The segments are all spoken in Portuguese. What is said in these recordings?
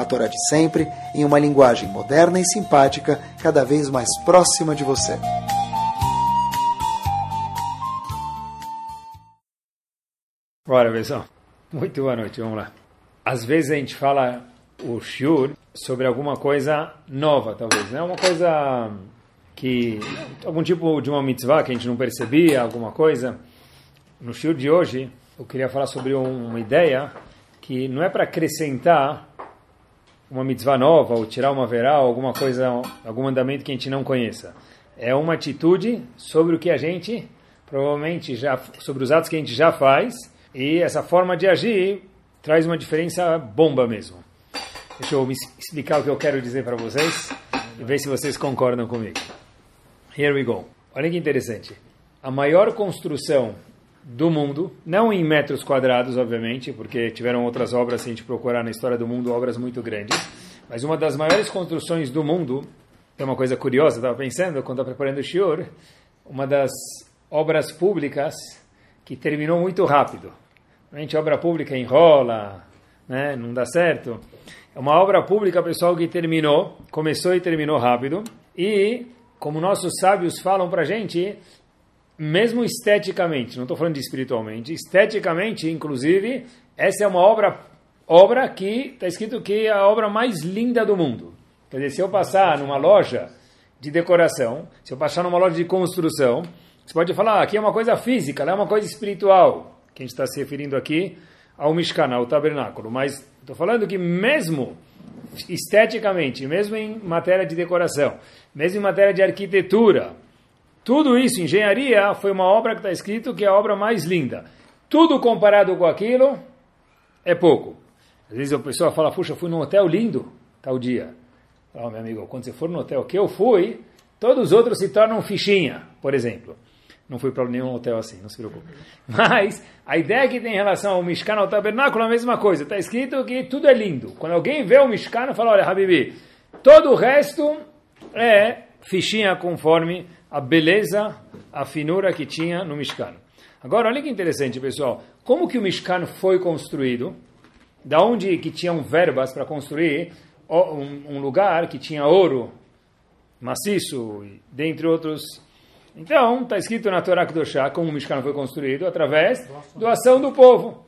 a Torá de sempre, em uma linguagem moderna e simpática, cada vez mais próxima de você. Bora, pessoal. Muito boa noite, vamos lá. Às vezes a gente fala o shiur sobre alguma coisa nova, talvez, né? Uma coisa que algum tipo de uma mitzvah que a gente não percebia, alguma coisa. No shiur de hoje, eu queria falar sobre uma ideia que não é para acrescentar uma mitzvah nova, ou tirar uma verá, alguma coisa, algum mandamento que a gente não conheça. É uma atitude sobre o que a gente, provavelmente, já sobre os atos que a gente já faz, e essa forma de agir traz uma diferença bomba mesmo. Deixa eu explicar o que eu quero dizer para vocês e ver se vocês concordam comigo. Here we go. Olha que interessante. A maior construção do mundo, não em metros quadrados, obviamente, porque tiveram outras obras, se a gente procurar na história do mundo, obras muito grandes, mas uma das maiores construções do mundo, é uma coisa curiosa, estava pensando, quando estava preparando o shiur, uma das obras públicas que terminou muito rápido. A gente, obra pública enrola, né, não dá certo. É uma obra pública, pessoal, que terminou, começou e terminou rápido, e, como nossos sábios falam para gente, mesmo esteticamente, não estou falando de espiritualmente, esteticamente, inclusive, essa é uma obra, obra que está escrito que é a obra mais linda do mundo. Quer dizer, se eu passar numa loja de decoração, se eu passar numa loja de construção, você pode falar, ah, aqui é uma coisa física, lá é uma coisa espiritual, que a gente está se referindo aqui ao Mishkan, ao tabernáculo. Mas estou falando que mesmo esteticamente, mesmo em matéria de decoração, mesmo em matéria de arquitetura, tudo isso, engenharia, foi uma obra que está escrito que é a obra mais linda. Tudo comparado com aquilo é pouco. Às vezes a pessoa fala, puxa, fui num hotel lindo, tal dia. Fala, meu amigo, quando você for no hotel que eu fui, todos os outros se tornam fichinha, por exemplo. Não fui para nenhum hotel assim, não se preocupe. Mas a ideia que tem em relação ao Mishkan, ao tabernáculo, é a mesma coisa. Está escrito que tudo é lindo. Quando alguém vê o Mishkan, fala, olha, Habibi, todo o resto é fichinha conforme a beleza, a finura que tinha no Mishkan. Agora, olha que interessante, pessoal. Como que o Mishkan foi construído? Da onde que tinham verbas para construir um, um, lugar que tinha ouro maciço, dentre outros. Então, está escrito na Torá Kedoshá como o Mishkan foi construído através doação do povo.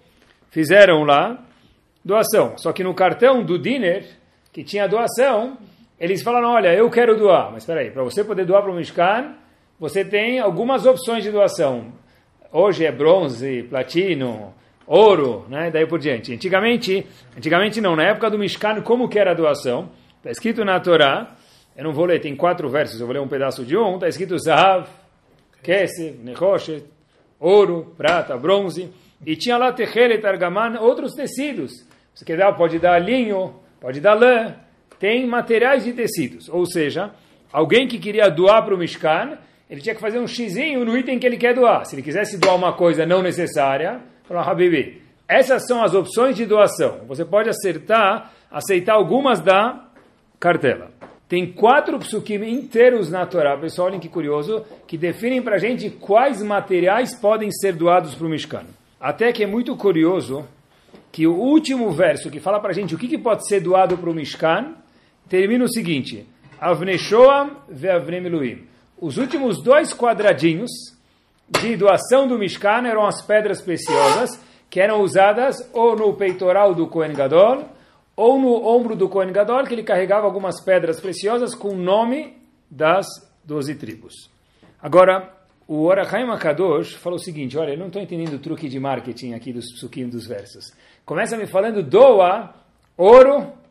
Fizeram lá doação. Só que no cartão do Diner, que tinha doação, eles falaram, olha, eu quero doar. Mas espera aí, para você poder doar para o Mishkan, você tem algumas opções de doação. Hoje é bronze, platino, ouro, né? daí por diante. Antigamente, antigamente não, na época do Mishkan, como que era a doação? Está escrito na Torá, eu não vou ler, tem quatro versos, eu vou ler um pedaço de um, está escrito Zahav, Kesef, Nechoshet, ouro, prata, bronze, e tinha lá Techelet, Argaman, outros tecidos. Você quer dar, pode dar linho, pode dar lã, tem materiais de tecidos. Ou seja, alguém que queria doar para o Mishkan, ele tinha que fazer um xizinho no item que ele quer doar. Se ele quisesse doar uma coisa não necessária, falou, Habibi, essas são as opções de doação. Você pode acertar, aceitar algumas da cartela. Tem quatro psukim inteiros na Torá, pessoal, olhem que curioso, que definem para a gente quais materiais podem ser doados para o Mishkan. Até que é muito curioso que o último verso que fala para a gente o que, que pode ser doado para o Mishkan, termina o seguinte: Avne Shoam ve. Os últimos dois quadradinhos de doação do Mishkan eram as pedras preciosas que eram usadas ou no peitoral do Kohen Gadol ou no ombro do Kohen Gadol, que ele carregava algumas pedras preciosas com o nome das doze tribos. Agora, o Orachaim Akadosh falou o seguinte, olha, eu não estou entendendo o truque de marketing aqui dos suquinhos dos versos. Começa me falando, doa ouro,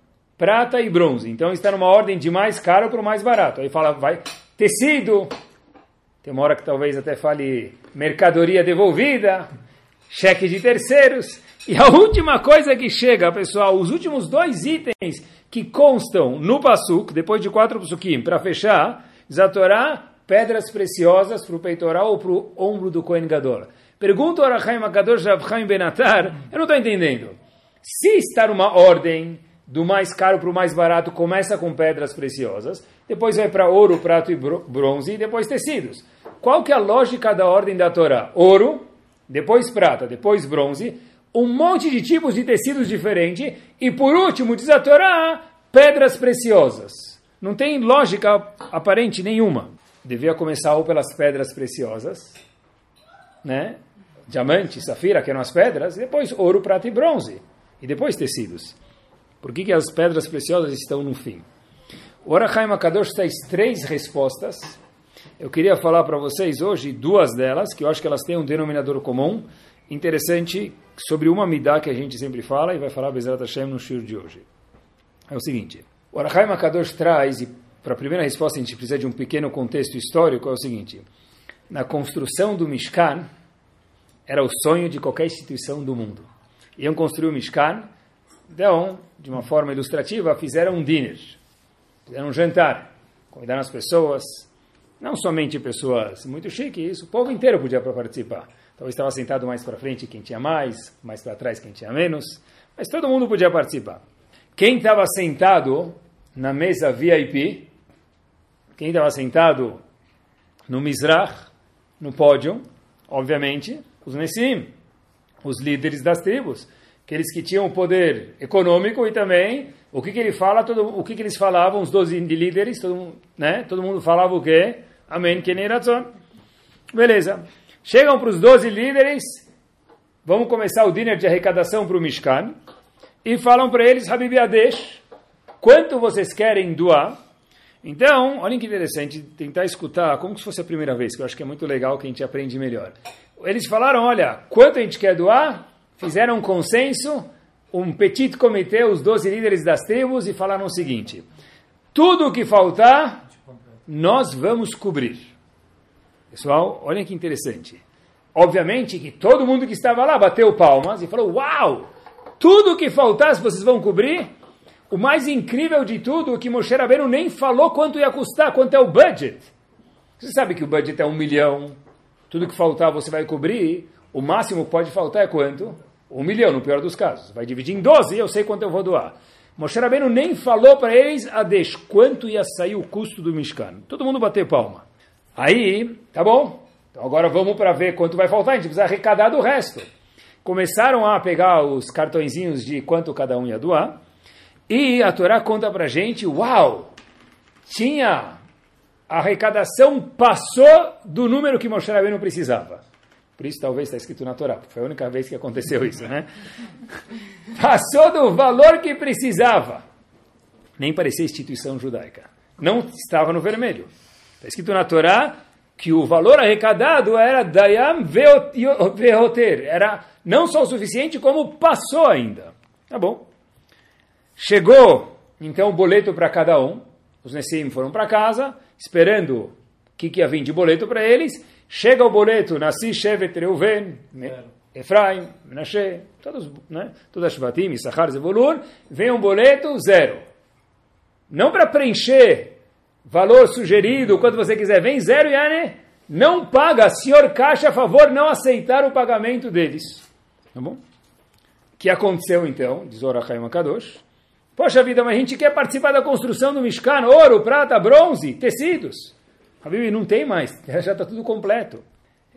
prata e bronze. Então está numa ordem de mais caro para o mais barato. Aí fala, vai, tecido. Tem uma hora que talvez até fale mercadoria devolvida. cheque de terceiros. E a última coisa que chega, pessoal, os últimos dois itens que constam no Passuk, depois de quatro Pasukim, para fechar, Zatorá, pedras preciosas para o peitoral ou para o ombro do Kohen Gadol. Pergunta o Arachaim Akadosh Rav Benatar, eu não estou entendendo. Se está numa ordem do mais caro para o mais barato, começa com pedras preciosas, depois vai para ouro, prato e bronze, e depois tecidos. Qual que é a lógica da ordem da Torá? Ouro, depois prata, depois bronze, um monte de tipos de tecidos diferentes, e por último, diz a Torá, pedras preciosas. Não tem lógica aparente nenhuma. Devia começar ou pelas pedras preciosas, né? Diamante, safira, que eram as pedras, e depois ouro, prata e bronze, e depois tecidos. Por que, que as pedras preciosas estão no fim? O Orachaim Akadosh traz três respostas. Eu queria falar para vocês hoje duas delas, que eu acho que elas têm um denominador comum interessante sobre uma midá que a gente sempre fala e vai falar Bezerra Hashem no shur de hoje. É o seguinte, o Arachaim Akadosh traz, e para a primeira resposta a gente precisa de um pequeno contexto histórico, é o seguinte, na construção do Mishkan, era o sonho de qualquer instituição do mundo. Iam construir o Mishkan, então, de uma forma ilustrativa, fizeram um dinner, fizeram um jantar, convidaram as pessoas, não somente pessoas muito chiques, o povo inteiro podia participar. Talvez estava sentado mais para frente quem tinha mais, mais para trás quem tinha menos, mas todo mundo podia participar. Quem estava sentado na mesa VIP, quem estava sentado no Mizrach, no pódio, obviamente, os Nessim, os líderes das tribos aqueles que tinham poder econômico e também o que, que ele fala, todo, o que, que eles falavam, os 12 líderes, todo, né? todo mundo falava o quê? Amém, Keniratzon. Beleza. Chegam para os 12 líderes, vamos começar o dinner de arrecadação para o Mishkan, e falam para eles, Habib Adesh, quanto vocês querem doar? Então, olhem que interessante, tentar escutar como se fosse a primeira vez, que eu acho que é muito legal que a gente aprende melhor. Eles falaram, olha, quanto a gente quer doar? Fizeram um consenso, um petit comitê, os 12 líderes das tribos, e falaram o seguinte: tudo o que faltar, nós vamos cobrir. Pessoal, olhem que interessante. Obviamente que todo mundo que estava lá bateu palmas e falou: Uau! Tudo o que faltasse vocês vão cobrir. O mais incrível de tudo é que Moshe Rabbeinu nem falou quanto ia custar, quanto é o budget. Você sabe que o budget é um milhão. Tudo que faltar você vai cobrir. O máximo que pode faltar é quanto? Um milhão, no pior dos casos. Vai dividir em 12 e eu sei quanto eu vou doar. Moshe Rabbeinu nem falou para eles, Adesh, quanto ia sair o custo do Mishkan. Todo mundo bateu palma. Aí, tá bom. Então agora vamos para ver quanto vai faltar. A gente precisa arrecadar do resto. Começaram a pegar os cartõezinhos de quanto cada um ia doar. E a Torá conta para gente, uau, tinha a arrecadação passou do número que Moshe Rabbeinu precisava. Por isso talvez está escrito na Torá, porque foi a única vez que aconteceu isso, né? Passou do valor que precisava. Nem parecia instituição judaica. Não estava no vermelho. Está escrito na Torá que o valor arrecadado era Dayam Vehoter. Era não só o suficiente, como passou ainda. Tá bom. Chegou, então, o boleto para cada um. Os Nessim foram para casa, esperando o que, que vir de boleto para eles. Chega o boleto, Nasci, Shevet, Reuven, Efraim, Menashe, todos, né? Todas Shvatim, Issachar, Zevulun, vem um boleto, zero. Não para preencher valor sugerido, quanto você quiser, vem zero, Yane, não paga, senhor Caixa, a favor, não aceitar o pagamento deles. Tá bom? O que aconteceu então, diz Orachaim Kadosh? Poxa vida, mas a gente quer participar da construção do Mishkan, ouro, prata, bronze, tecidos. Bíblia não tem mais, já está tudo completo.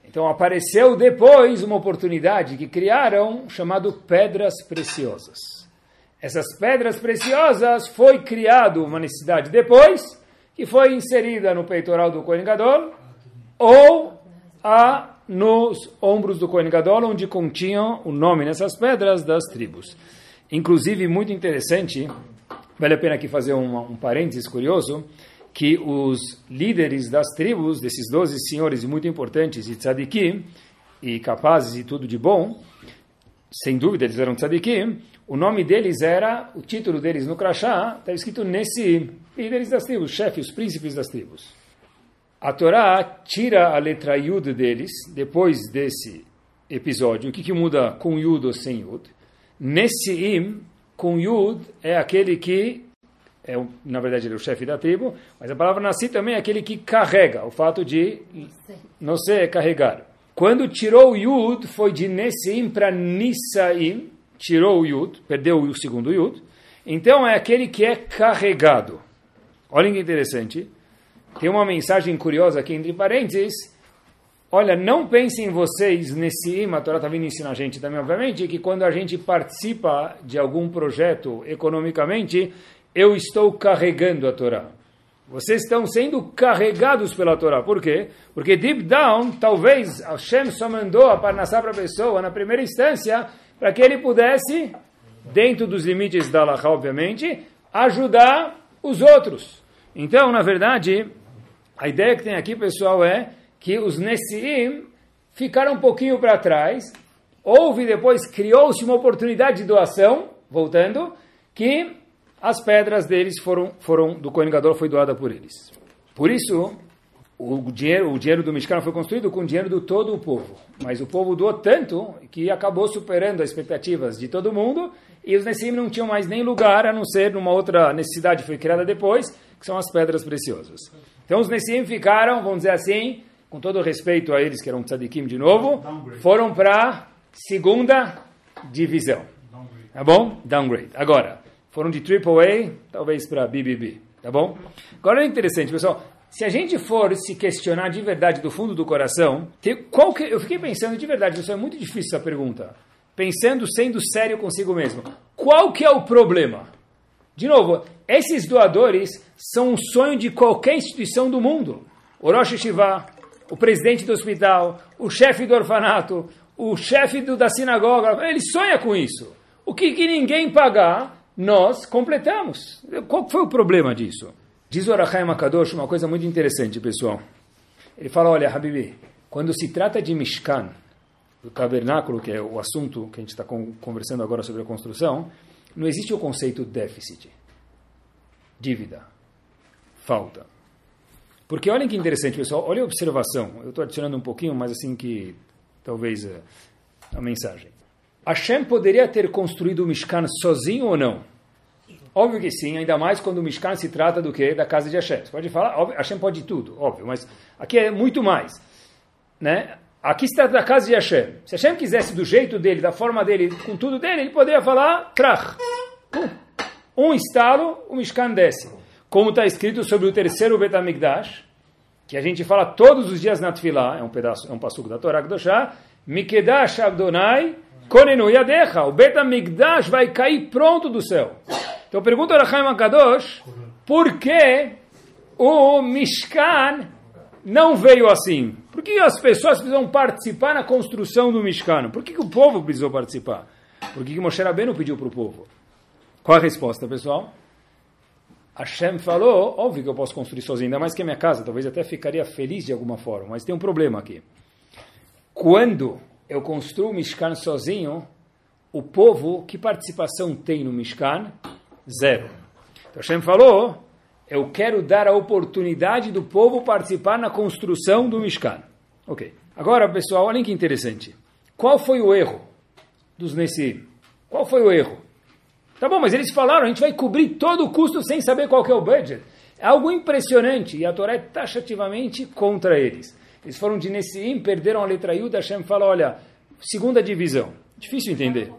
Então apareceu depois uma oportunidade que criaram chamado pedras preciosas. Essas pedras preciosas foi criado uma necessidade depois que foi inserida no peitoral do Kohen Gadol ou a nos ombros do Kohen Gadol, onde continham o nome nessas pedras das tribos. Inclusive, muito interessante, vale a pena aqui fazer um, um parênteses curioso, que os líderes das tribos, desses doze senhores muito importantes e tzadikim, e capazes e tudo de bom, sem dúvida eles eram tzadikim, o nome deles era, o título deles no crachá, está escrito nesse, líderes das tribos, chefes, príncipes das tribos. A Torá tira a letra Yud deles, depois desse episódio, o que, que muda com Yud ou sem Yud? Nesse com Yud, é aquele que, é, na verdade, ele é o chefe da tribo, mas a palavra Nassi também é aquele que carrega, o fato de não ser carregar. Quando tirou o Yud, foi de Nessim para Nissaim, tirou o Yud, perdeu o segundo Yud, então é aquele que é carregado. Olha que interessante. Tem uma mensagem curiosa aqui entre parênteses. Olha, não pensem vocês nesse a Torá está vindo ensinar a gente também, obviamente, que quando a gente participa de algum projeto economicamente, eu estou carregando a Torá. Vocês estão sendo carregados pela Torá. Por quê? Porque deep down, talvez Hashem só mandou a Parnassá para a pessoa, na primeira instância, para que ele pudesse, dentro dos limites da Allah, obviamente, ajudar os outros. Então, na verdade, a ideia que tem aqui, pessoal, é que os Nessiim ficaram um pouquinho para trás. Houve depois, criou-se uma oportunidade de doação, voltando, que as pedras deles foram, foram do Kohen Gadol foi doada por eles. Por isso, o dinheiro, o dinheiro do Mishkan foi construído com o dinheiro de todo o povo. Mas o povo doou tanto que acabou superando as expectativas de todo mundo e os Nessim não tinham mais nem lugar a não ser numa outra necessidade que foi criada depois, que são as pedras preciosas. Então os Nessim ficaram, vamos dizer assim, com todo respeito a eles que eram tzadikim de novo, foram para segunda divisão. Tá bom? Downgrade. Agora, foram de AAA, talvez para BBB. Tá bom? Agora é interessante, pessoal. Se a gente for se questionar de verdade do fundo do coração, qual que, eu fiquei pensando de verdade, pessoal, é muito difícil essa pergunta. Pensando, sendo sério consigo mesmo. Qual que é o problema? De novo, esses doadores são um sonho de qualquer instituição do mundo. O Rosh o presidente do hospital, o chefe do orfanato, o chefe do, da sinagoga, ele sonha com isso. O que, que ninguém pagar, nós completamos. Qual foi o problema disso? Diz o Arachaim Akadosh uma coisa muito interessante, pessoal. Ele fala, olha, Habibi, quando se trata de Mishkan, o tabernáculo, que é o assunto que a gente está conversando agora sobre a construção, não existe o conceito déficit, dívida, falta. Porque olhem que interessante, pessoal, olha a observação. Eu estou adicionando um pouquinho, mas assim que talvez eh, a mensagem. Hashem poderia ter construído o Mishkan sozinho ou não? Óbvio que sim, ainda mais quando o Mishkan se trata do que? Da casa de Hashem. Você pode falar, óbvio, Hashem pode tudo, óbvio, mas aqui é muito mais. Né? Aqui se trata da casa de Hashem. Se Hashem quisesse do jeito dele, da forma dele, com tudo dele, ele poderia falar, trach. Um estalo, o Mishkan desce. Como está escrito sobre o terceiro Betamigdash, que a gente fala todos os dias na Tfilah, é um pedaço, é um passuco da Torá Kedoshá, Mikedash Abdonai Konenu Yadecha, o Betamigdash vai cair pronto do céu. Então pergunta a Chaim Akadosh, por que o Mishkan não veio assim? Por que as pessoas precisam participar na construção do Mishkan? Por que, que o povo precisou participar? Por que, que Moshe Rabbeinu pediu para o povo? Qual a resposta, pessoal? Hashem falou, óbvio que eu posso construir sozinho, ainda mais que a minha casa, talvez até ficaria feliz de alguma forma, mas tem um problema aqui. Quando eu construo o Mishkan sozinho, o povo, que participação tem no Mishkan? Zero. Então Hashem falou, eu quero dar a oportunidade do povo participar na construção do Mishkan. Ok. Agora, pessoal, olhem que interessante. Qual foi o erro dos Nessim? Qual foi o erro? Tá bom, mas eles falaram, a gente vai cobrir todo o custo sem saber qual é o budget. É algo impressionante e a Torá é taxativamente contra eles. Eles foram de Nessim, perderam a letra Yud, Hashem fala, olha, segunda divisão. Difícil entender.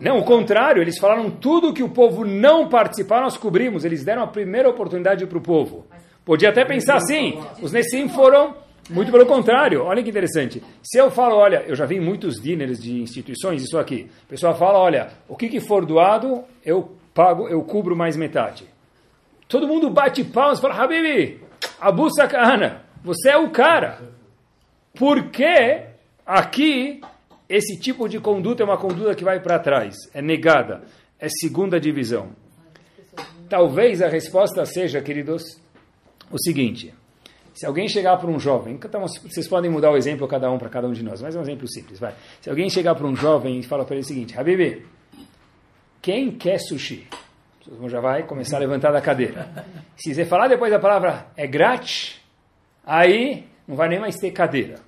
Não, o contrário, eles falaram tudo que o povo não participar, nós cobrimos. Eles deram a primeira oportunidade para o povo. Podia até pensar assim, os Nessim foram muito pelo contrário. Olha que interessante. Se eu falo, olha, eu já vi muitos dinners de instituições, isso aqui. O pessoal fala, olha, o que, que for doado, eu pago, eu cubro mais metade. Todo mundo bate palmas e fala, Habibi, Abu Sakana, você é o cara. Por que aqui esse tipo de conduta é uma conduta que vai para trás, é negada, é segunda divisão. Talvez a resposta seja, queridos, o seguinte: se alguém chegar para um jovem, então, vocês podem mudar o exemplo cada um para cada um de nós, mas é um exemplo simples, vai. Se alguém chegar para um jovem e fala para ele o seguinte: Habibi, quem quer sushi? Já vai começar a levantar da cadeira. Se você falar depois da palavra é grátis, aí não vai nem mais ter cadeira.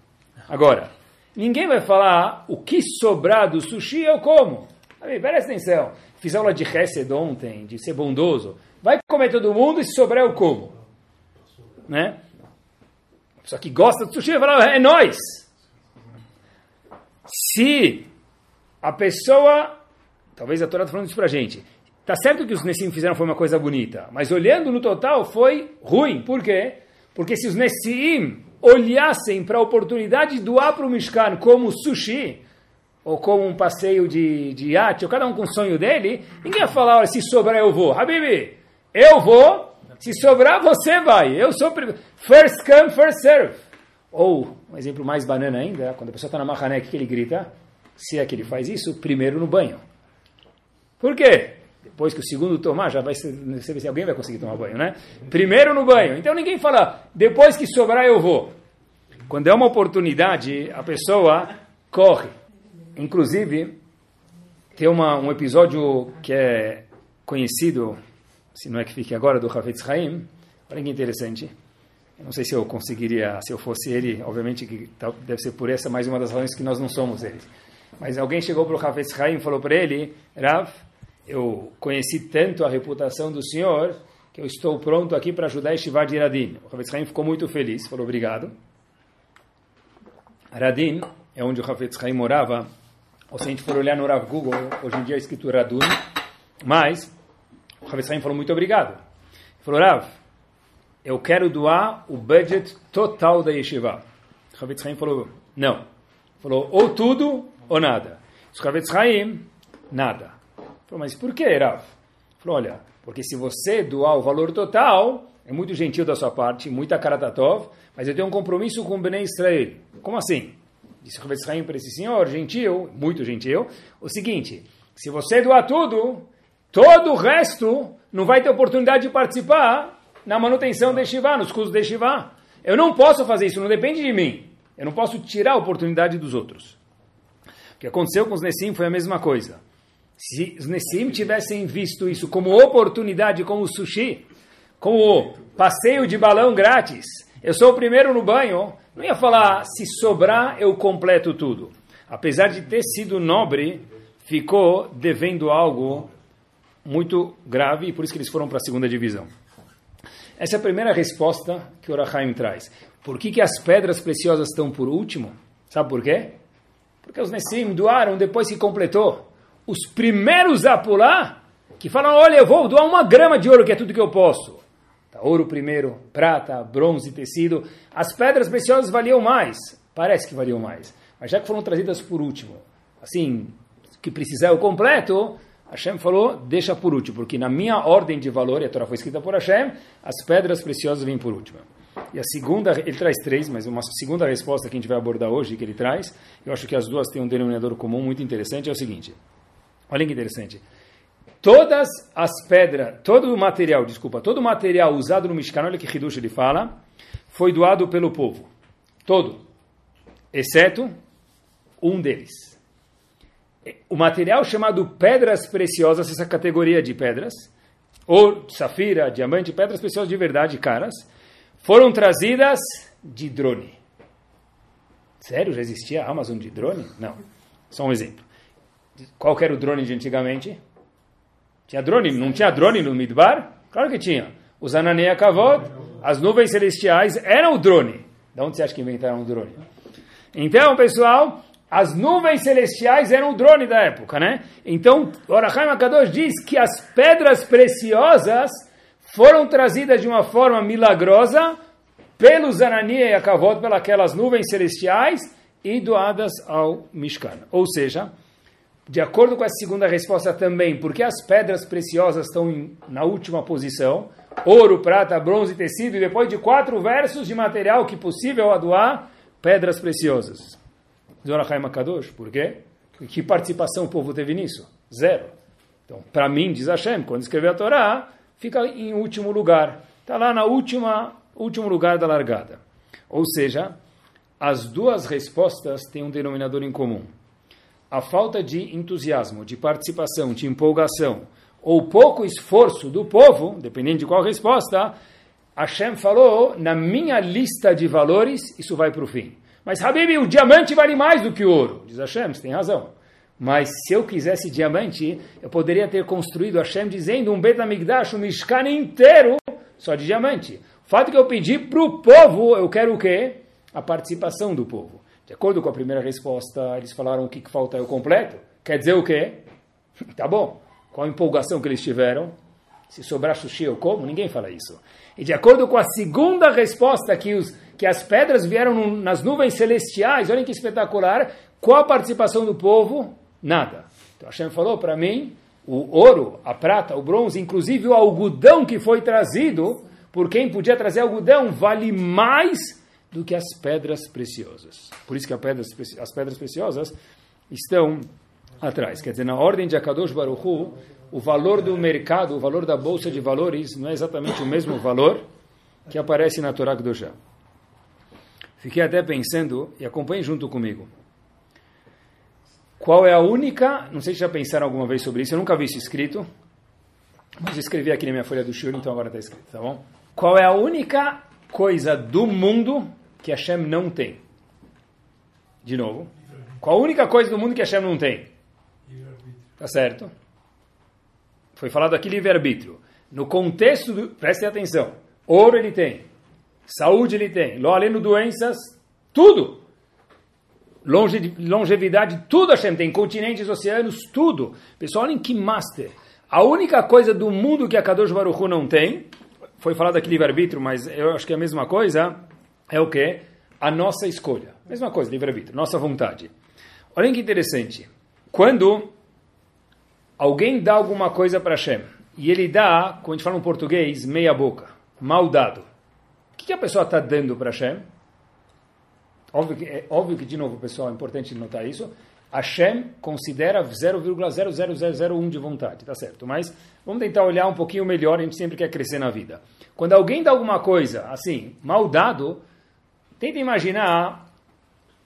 Agora, ninguém vai falar o que sobrar do sushi eu como. Aí, presta atenção. Fiz aula de Hesed ontem, de ser bondoso. Vai comer todo mundo e se sobrar eu como. Né? Só que gosta de sushi vai falar, é nós. Se a pessoa, talvez a Torá está falando isso pra gente, tá certo que os Nessim fizeram foi uma coisa bonita, mas olhando no total foi ruim. Por quê? Porque se os Nessim olhassem para a oportunidade de doar para o Mishkan como sushi, ou como um passeio de, de iate, ou cada um com o sonho dele, ninguém ia falar, olha, se sobrar eu vou. Habibi, eu vou, se sobrar você vai. Eu sou first come, first serve. Ou, um exemplo mais banana ainda, quando a pessoa está na mahané, que ele grita, se é que ele faz isso, primeiro no banho. Por quê? Depois que o segundo tomar, já vai ser, se alguém vai conseguir tomar banho, né? Primeiro no banho. Então ninguém fala, depois que sobrar eu vou. Quando é uma oportunidade, a pessoa corre. Inclusive, tem uma, um episódio que é conhecido, se não é que fique agora, do Havetz Haim. Olha que interessante. Eu não sei se eu conseguiria, se eu fosse ele, obviamente que deve ser por essa mais uma das razões que nós não somos eles. Mas alguém chegou para o Havetz Haim e falou para ele, Rav, eu conheci tanto a reputação do senhor que eu estou pronto aqui para ajudar Estivá de Radin. O Havetz Haim ficou muito feliz, falou obrigado. Radin é onde o Havetz Haim morava ou se a gente for olhar no Rav Google, hoje em dia é escrito Radun, mas o Rav Israim falou muito obrigado. Ele falou, Rav, eu quero doar o budget total da yeshiva. O Rav Israim falou, não. Falou, ou tudo ou nada. O Rav Israim, nada. Falou, mas por que, Rav? Falou, olha, porque se você doar o valor total, é muito gentil da sua parte, muita karatatov, mas eu tenho um compromisso com o Bnei Israel. Como assim? disse o Israel para esse senhor, gentil, muito gentil, o seguinte, se você doar tudo, todo o resto não vai ter oportunidade de participar na manutenção de Shiva, nos custos de Shiva. Eu não posso fazer isso, não depende de mim. Eu não posso tirar a oportunidade dos outros. O que aconteceu com os Nessim foi a mesma coisa. Se os Nessim tivessem visto isso como oportunidade, como sushi, como passeio de balão grátis, eu sou o primeiro no banho, não ia falar, se sobrar, eu completo tudo. Apesar de ter sido nobre, ficou devendo algo muito grave e por isso que eles foram para a segunda divisão. Essa é a primeira resposta que o Rahaim traz. Por que, que as pedras preciosas estão por último? Sabe por quê? Porque os Nessim doaram depois que completou. Os primeiros a pular, que falam, olha, eu vou doar uma grama de ouro, que é tudo que eu posso. Tá, ouro primeiro, prata, bronze, tecido. As pedras preciosas valiam mais. Parece que valiam mais. Mas já que foram trazidas por último, assim, que precisar o completo, Hashem falou, deixa por último, porque na minha ordem de valor, e a Torá foi escrita por Hashem, as pedras preciosas vêm por último. E a segunda, ele traz três, mas uma segunda resposta que a gente vai abordar hoje, que ele traz, eu acho que as duas têm um denominador comum muito interessante, é o seguinte. Olha que interessante todas as pedras, todo o material, desculpa, todo o material usado no Mishkan, olha que Hidush ele fala, foi doado pelo povo. Todo. Exceto um deles. O material chamado pedras preciosas, essa categoria de pedras, ouro, safira, diamante, pedras preciosas de verdade, caras, foram trazidas de drone. Sério? Já existia Amazon de drone? Não. Só um exemplo. Qual era o drone de antigamente? Tinha drone? Não tinha drone no Midbar? Claro que tinha. Os Ananei Kavod, as nuvens celestiais, eram o drone. De onde você acha que inventaram o drone? Então, pessoal, as nuvens celestiais eram o drone da época, né? Então, Orachaim Akadosh diz que as pedras preciosas foram trazidas de uma forma milagrosa pelos Anania e Akavod, pelas nuvens celestiais e doadas ao Mishkan. Ou seja, de acordo com a segunda resposta também, porque as pedras preciosas estão em, na última posição, ouro, prata, bronze, tecido, e depois de quatro versos de material que possível a doar, pedras preciosas. Zorachaim Kadosh, por quê? Que participação o povo teve nisso? Zero. Então, para mim, diz Hashem, quando escreveu a Torá, fica em último lugar. Está lá na última, último lugar da largada. Ou seja, as duas respostas têm um denominador em comum a falta de entusiasmo, de participação, de empolgação, ou pouco esforço do povo, dependendo de qual resposta, Hashem falou, na minha lista de valores, isso vai para o fim. Mas, Habib, o diamante vale mais do que o ouro. Diz Hashem, você tem razão. Mas se eu quisesse diamante, eu poderia ter construído Hashem dizendo um Betamigdash, um Mishkan inteiro só de diamante. O fato que eu pedi para o povo, eu quero o quê? A participação do povo. De acordo com a primeira resposta, eles falaram o que falta é o completo. Quer dizer o quê? tá bom. Qual a empolgação que eles tiveram? Se sobrar sushi eu como? Ninguém fala isso. E de acordo com a segunda resposta, que, os, que as pedras vieram nas nuvens celestiais, olhem que espetacular, qual a participação do povo? Nada. Então Hashem falou para mim, o ouro, a prata, o bronze, inclusive o algodão que foi trazido, por quem podia trazer algodão, vale mais do que as pedras preciosas. Por isso que pedras, as pedras preciosas estão atrás. Quer dizer, na ordem de Akadosh Baruch Hu, o valor do mercado, o valor da bolsa de valores, não é exatamente o mesmo valor que aparece na Torá Kedoshá. Fiquei até pensando, e acompanhe junto comigo, qual é a única, não sei se já pensaram alguma vez sobre isso, eu nunca vi isso escrito, mas escrevi aqui na minha folha do Shur, então agora está escrito, tá bom? Qual é a única coisa do mundo que Hashem não tem? De novo. Qual a única coisa do mundo que Hashem não tem? Tá certo? Foi falado aqui livre-arbítrio. No contexto, do, prestem atenção, ouro ele tem, saúde ele tem, além doenças, tudo longe, longevidade, tudo Hashem tem, continentes, oceanos, tudo. Pessoal, olhem que master. A única coisa do mundo que a Kadosh Baruch Hu não tem, foi falado aqui livre-arbítrio, mas eu acho que é a mesma coisa, é o que? A nossa escolha. Mesma coisa, livre-arbítrio, nossa vontade. Olhem que interessante. Quando alguém dá alguma coisa para Hashem, e ele dá, como a gente fala no português, meia boca, mal dado. O que, que a pessoa está dando para Hashem? Óbvio que, é óbvio que, de novo, pessoal, é importante notar isso. Hashem considera 0,00001 de vontade, tá certo? Mas vamos tentar olhar um pouquinho melhor, a gente sempre quer crescer na vida. Quando alguém dá alguma coisa, assim, mal dado, tenta imaginar,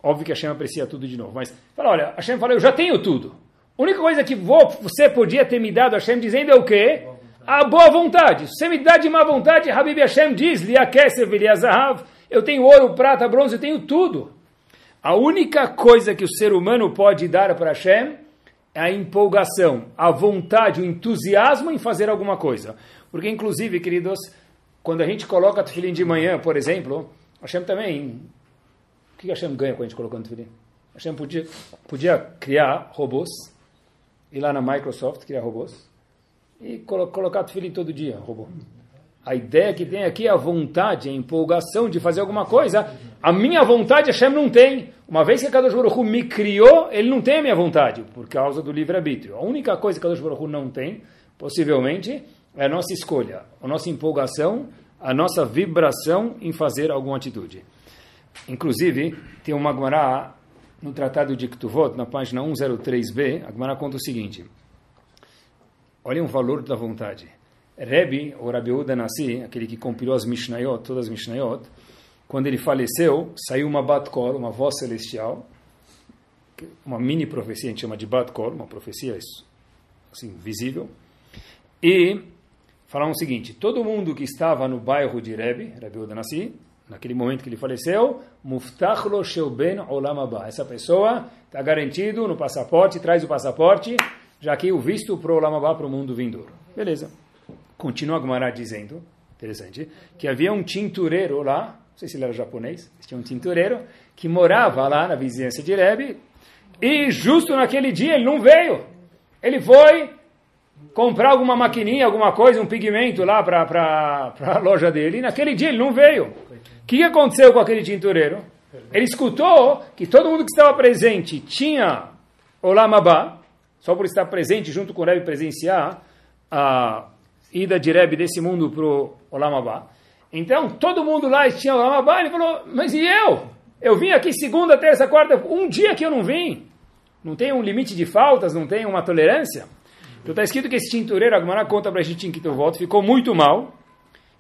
óbvio que Hashem aprecia tudo de novo, mas fala, olha, Hashem fala, eu já tenho tudo. A única coisa que você podia ter me dado, Hashem dizendo é o quê? A boa vontade. Se você me dá de má vontade, Habib Hashem diz, Liakesev eu tenho ouro, prata, bronze, eu tenho tudo. A única coisa que o ser humano pode dar para Hashem é a empolgação, a vontade, o entusiasmo em fazer alguma coisa. Porque, inclusive, queridos, quando a gente coloca tefilim de manhã, por exemplo, Hashem também... O que Hashem ganha quando a gente coloca no tefilim? Hashem podia, podia criar robôs, ir lá na Microsoft, criar robôs, e colo colocar tefilim todo dia, robô. A ideia que tem aqui é a vontade, a empolgação de fazer alguma coisa. A minha vontade Hashem não tem. Uma vez que Kadosh Baruch Hu me criou, ele não tem a minha vontade, por causa do livre-arbítrio. A única coisa que Kadosh Baruch Hu não tem, possivelmente, é a nossa escolha, a nossa empolgação, a nossa vibração em fazer alguma atitude. Inclusive, tem uma Gemara no Tratado de Ktuvot, na página 103b, a Gemara conta o seguinte. Olhem o valor da vontade. Rebbe, ou Rabi Uda Nassi, aquele que compilou as Mishnayot, todas as Mishnayot, quando ele faleceu, saiu uma Bat-Kol, uma voz celestial, uma mini profecia, a gente chama de Bat-Kol, uma profecia assim, visível, e falaram o seguinte, todo mundo que estava no bairro de Rebbe, Rabi Uda Nassi, naquele momento que ele faleceu, Muftachlo Sheuben Olam Abba, essa pessoa está garantido no passaporte, traz o passaporte, já que o visto para o Olam Abba, para o mundo vindouro. Beleza. Continua a Gumara dizendo, interessante, que havia um tintureiro lá, não sei se ele era japonês, tinha um tintureiro, que morava lá na vizinhança de Rebbe, e justo naquele dia ele não veio. Ele foi comprar alguma maquininha, alguma coisa, um pigmento lá para a loja dele, e naquele dia ele não veio. O que aconteceu com aquele tintureiro? Ele escutou que todo mundo que estava presente tinha Olamabá, só por estar presente junto com o Rebbe presenciar a ida de Rebbe desse mundo para o Olamabá. Então, todo mundo lá tinha Olamabá, ele falou, mas e eu? Eu vim aqui segunda, terça, quarta, um dia que eu não vim. Não tem um limite de faltas, não tem uma tolerância. Então está escrito que esse tintureiro, a Gemara conta para a gente em que volta, ficou muito mal.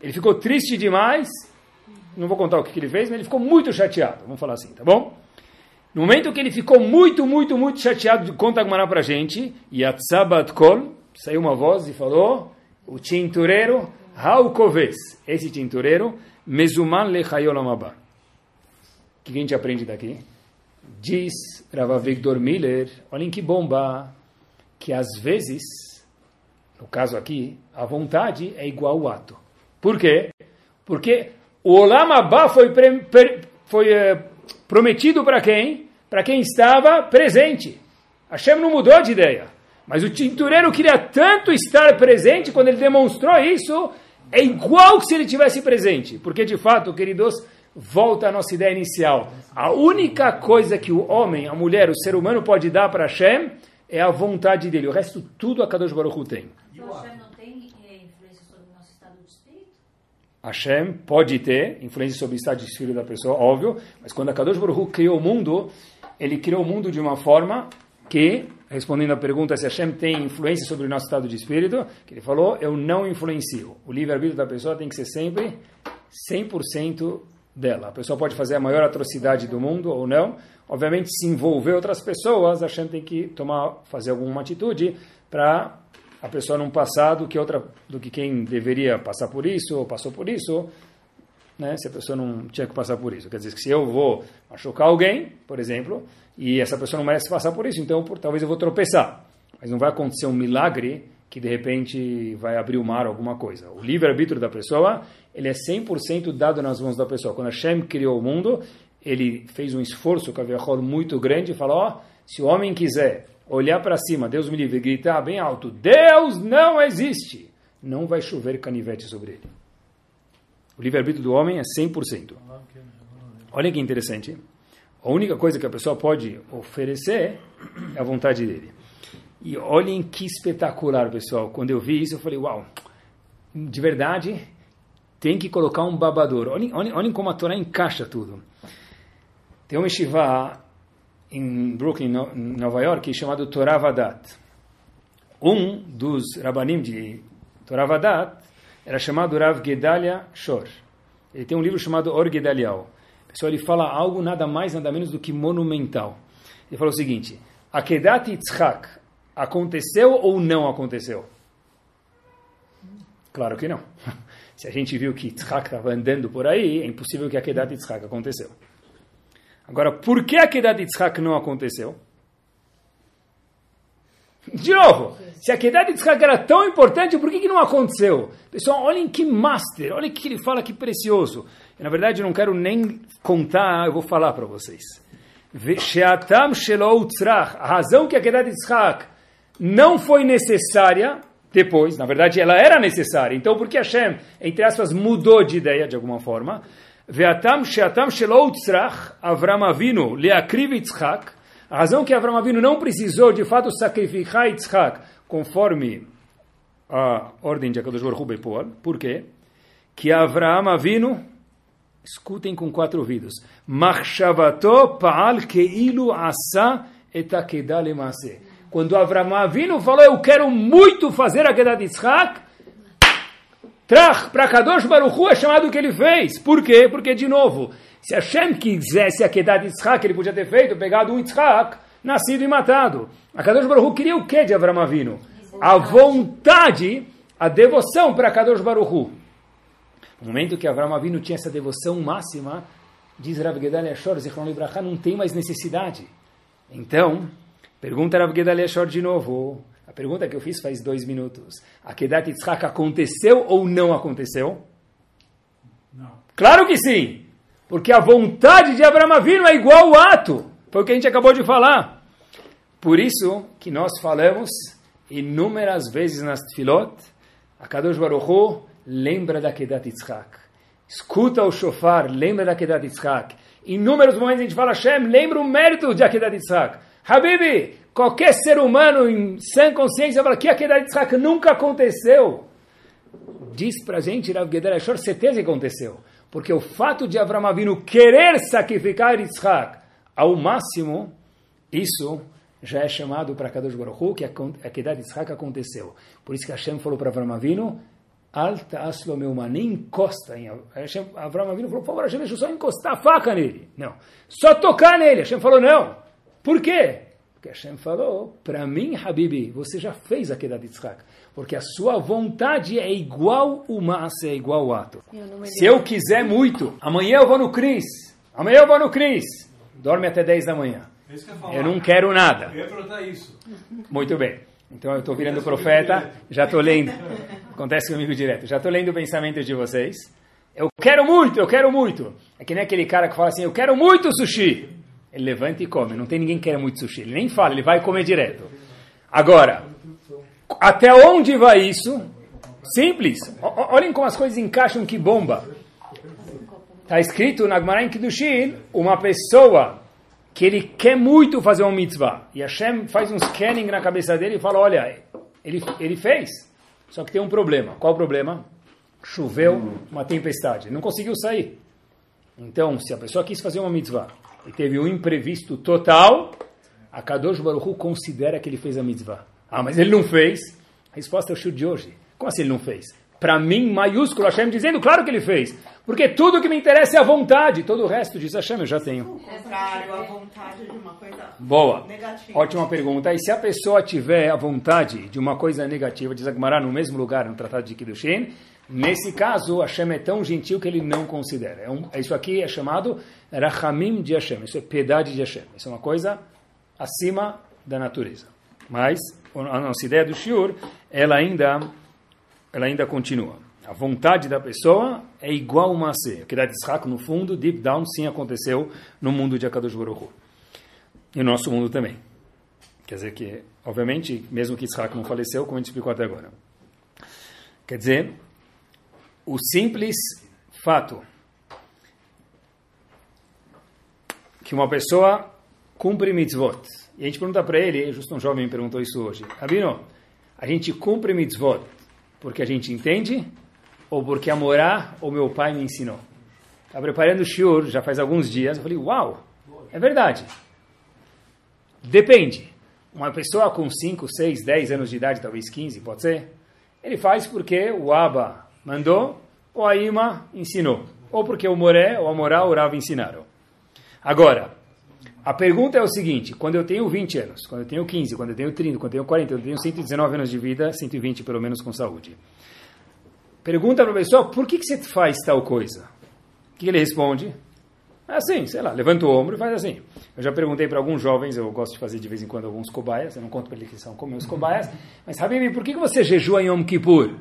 Ele ficou triste demais. Não vou contar o que, que ele fez, mas ele ficou muito chateado. Vamos falar assim, tá bom? No momento que ele ficou muito, muito, muito chateado, conta a Gemara para a gente, Yatzabat Kol, saiu uma voz e falou, o tintureiro, Haukoves, esse tintureiro, Mezuman Lechayolamabá. que a gente aprende daqui? Diz Rav Victor Miller, olhem que bomba, que às vezes, no caso aqui, a vontade é igual ao ato. Por quê? Porque o Olam foi, foi é, prometido para quem? Para quem estava presente. Hashem não mudou de ideia. Mas o tintureiro queria tanto estar presente quando ele demonstrou isso, é igual que se ele tivesse presente. Porque, de fato, queridos, volta à nossa ideia inicial. A única coisa que o homem, a mulher, o ser humano pode dar para Hashem é a vontade dele. O resto, tudo a Kadosh Baruch Hu tem. Então, Hashem não tem eh, influência sobre o nosso estado de espírito? Hashem pode ter influência sobre o estado de espírito da pessoa, óbvio, mas quando a Kadosh Baruch Hu criou o mundo, ele criou o mundo de uma forma que, respondendo à pergunta se Hashem tem influência sobre o nosso estado de espírito, que ele falou, eu não influencio. O livre-arbítrio da pessoa tem que ser sempre 100% dela. A pessoa pode fazer a maior atrocidade do mundo ou não. Obviamente, se envolver outras pessoas, a gente tem que tomar, fazer alguma atitude para a pessoa não passar do que outra, do que quem deveria passar por isso ou passou por isso, né? Se a pessoa não tinha que passar por isso, quer dizer que se eu vou machucar alguém, por exemplo, e essa pessoa não merece passar por isso, então por, talvez eu vou tropeçar, mas não vai acontecer um milagre que de repente vai abrir o mar alguma coisa. O livre-arbítrio da pessoa, ele é 100% dado nas mãos da pessoa. Quando Hashem criou o mundo, ele fez um esforço, caviarol, muito grande e falou, ó, se o homem quiser olhar para cima, Deus me livre, gritar bem alto, Deus não existe, não vai chover canivete sobre ele. O livre-arbítrio do homem é 100%. Olha que interessante. A única coisa que a pessoa pode oferecer é a vontade dele. E olhem que espetacular, pessoal. Quando eu vi isso, eu falei, uau, de verdade, tem que colocar um babador. Olhem, olhem, olhem como a Torá encaixa tudo. Tem uma yeshiva em Brooklyn, no, Nova York, chamado Torah Vadat. Um dos rabanim de Torah Vadat era chamado Rav Gedalia Shor. Ele tem um livro chamado Or Gedalial. Pessoal, ele fala algo nada mais, nada menos do que monumental. Ele falou o seguinte, Akedat Yitzhak, Aconteceu ou não aconteceu? Claro que não. Se a gente viu que Yitzhak estava andando por aí, é impossível que a Kedat Yitzhak aconteceu. Agora, por que a Kedat Yitzhak não aconteceu? De novo, se a Kedat Yitzhak era tão importante, por que, que não aconteceu? Pessoal, olhem que master, olhem que ele fala que precioso. Eu, na verdade, eu não quero nem contar, eu vou falar para vocês. A razão que a Kedat Yitzhak não foi necessária depois, na verdade ela era necessária. Então por que Hashem, entre aspas, mudou de ideia de alguma forma? Ve'atam she'atam shelo tzrach Avram Avinu leakriv a razão que Avram Avinu não precisou de fato sacrificar Yitzhak conforme a ordem de Akadosh Baruch Hu Por quê? Que Avram Avinu escutem com quatro ouvidos machshavato pa'al keilu asa et akedah lemaseh quando Avram Avinu falou, eu quero muito fazer a Kedat Yitzhak, Trach, para Kadosh Baruch Hu é chamado o que ele fez. Por quê? Porque, de novo, se Hashem quisesse a Kedat Yitzhak, ele podia ter feito, pegado um Yitzhak, nascido e matado. A Kadosh Baruch Hu queria o que de Avram Avinu? A vontade, a devoção para Kadosh Baruch Hu. No momento que Avram Avinu tinha essa devoção máxima, diz Rav Gedalia Shor, Zichron Libraha, não tem mais necessidade. Então, Pergunta Rav Gedalia Shor de novo. A pergunta que eu fiz faz dois minutos. A Kedat Yitzhak aconteceu ou não aconteceu? Não. Claro que sim! Porque a vontade de Abraão Avinu é igual ao ato. Foi o que a gente acabou de falar. Por isso que nós falamos inúmeras vezes nas Tfilot, a Kadosh Baruch Hu lembra da Kedat Yitzhak. Escuta o shofar, lembra da Kedat Yitzhak. Inúmeros momentos a gente fala, Hashem, lembra o mérito de Akedat Yitzhak. Habibi, qualquer ser humano em sã consciência fala que a queda de Yitzhak nunca aconteceu. Diz para a gente, Rav Gedera Ashor, certeza que aconteceu. Porque o fato de Avram Avinu querer sacrificar Yitzhak ao máximo, isso já é chamado para Kadosh Baruch Hu, que a queda de Yitzhak aconteceu. Por isso que Hashem falou para Avram Avinu, alta aslo meu nem encosta em Hashem, Avram Avinu falou, por favor, Hashem, deixa eu só encostar a faca nele. Não, só tocar nele. Hashem falou, não. Por quê? Porque Hashem falou, para mim, Habibi, você já fez a queda de Yitzhak. Porque a sua vontade é igual o mas, é igual o ato. Se eu quiser muito, amanhã eu vou no Cris. Amanhã eu vou no Cris. Dorme até 10 da manhã. É eu. Eu não quero nada. Eu ia perguntar isso. Muito bem. Então eu estou virando profeta, já estou lendo. Acontece comigo direto. Já estou lendo o pensamento de vocês. Eu quero muito, eu quero muito. É que nem aquele cara que fala assim, eu quero muito sushi. Ele levanta e come. Não tem ninguém que quer muito sushi. Ele nem fala, ele vai comer direto. Agora, até onde vai isso? Simples. O- olhem como as coisas encaixam, que bomba. Está escrito na Gemara em Kiddushin, uma pessoa que ele quer muito fazer um mitzvah. E Hashem faz um scanning na cabeça dele e fala, olha, ele, ele fez. Só que tem um problema. Qual o problema? Choveu uma tempestade. Não conseguiu sair. Então, se a pessoa quis fazer uma mitzvah e teve um imprevisto total, a Kadosh Baruch Hu considera que ele fez a mitzvah. Ah, mas ele não fez. A resposta é o chute de hoje. Como assim ele não fez? Para mim, maiúsculo, Hashem dizendo, claro que ele fez. Porque tudo que me interessa é a vontade. Todo o resto, diz Hashem, eu já tenho. contrário, a vontade de uma coisa Boa. negativa. Ótima pergunta. E se a pessoa tiver a vontade de uma coisa negativa, diz Agmará, no mesmo lugar, no Tratado de Kiddushin, nesse caso, Hashem é tão gentil que ele não considera. É um- isso aqui é chamado Rachamim de Hashem. Isso é piedade de Hashem. Isso é uma coisa acima da natureza. Mas a nossa ideia do Shiur, ela ainda, ela ainda continua. A vontade da pessoa é igual uma C. O que dá de Yitzhak, no fundo, deep down, sim aconteceu no mundo de Akadosh Baruch. E no nosso mundo também. Quer dizer que, obviamente, mesmo que Isaac não faleceu, como a gente explicou até agora. Quer dizer, o simples fato que uma pessoa cumpre mitzvot. E a gente pergunta para ele, justo um jovem me perguntou isso hoje. Rabino, a gente cumpre mitzvot porque a gente entende ou porque a morar o meu pai me ensinou? Está preparando o shiur já faz alguns dias. Eu falei, uau, é verdade. Depende. Uma pessoa com 5, 6, 10 anos de idade, talvez 15, pode ser? Ele faz porque o Abba mandou, ou a Ima ensinou. Ou porque o Moré, ou a Morá, o Rav ensinaram. Agora, a pergunta é o seguinte, quando eu tenho 20 anos, quando eu tenho 15, quando eu tenho 30, quando eu tenho 40, eu tenho 119 anos de vida, 120 pelo menos com saúde. Pergunta para a pessoa, por que, que você faz tal coisa? O que ele responde? Assim, sei lá, levanta o ombro e faz assim. Eu já perguntei para alguns jovens, eu gosto de fazer de vez em quando alguns cobaias, eu não conto para eles que são como meus cobaias, mas Habib, por que que você jejua em Yom Kippur?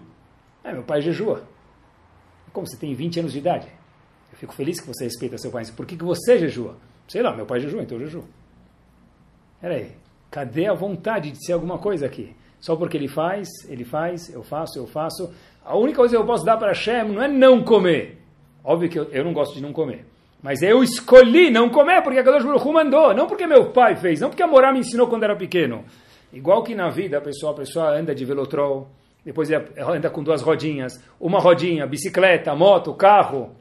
Ah, meu pai jejua. Como você tem 20 anos de idade? Eu fico feliz que você respeita seu pai. Por que que você jejua? Sei lá, meu pai jejua, então eu jejuo. Peraí, cadê a vontade de ser alguma coisa aqui? Só porque ele faz, ele faz, eu faço, eu faço. A única coisa que eu posso dar para Hashem não é não comer. Óbvio que eu, eu não gosto de não comer. Mas eu escolhi não comer porque a Kadosh Baruch mandou. Não porque meu pai fez, não porque a Morá me ensinou quando era pequeno. Igual que na vida a pessoa, a pessoa anda de velotrol, depois ela anda com duas rodinhas, uma rodinha, bicicleta, moto, carro,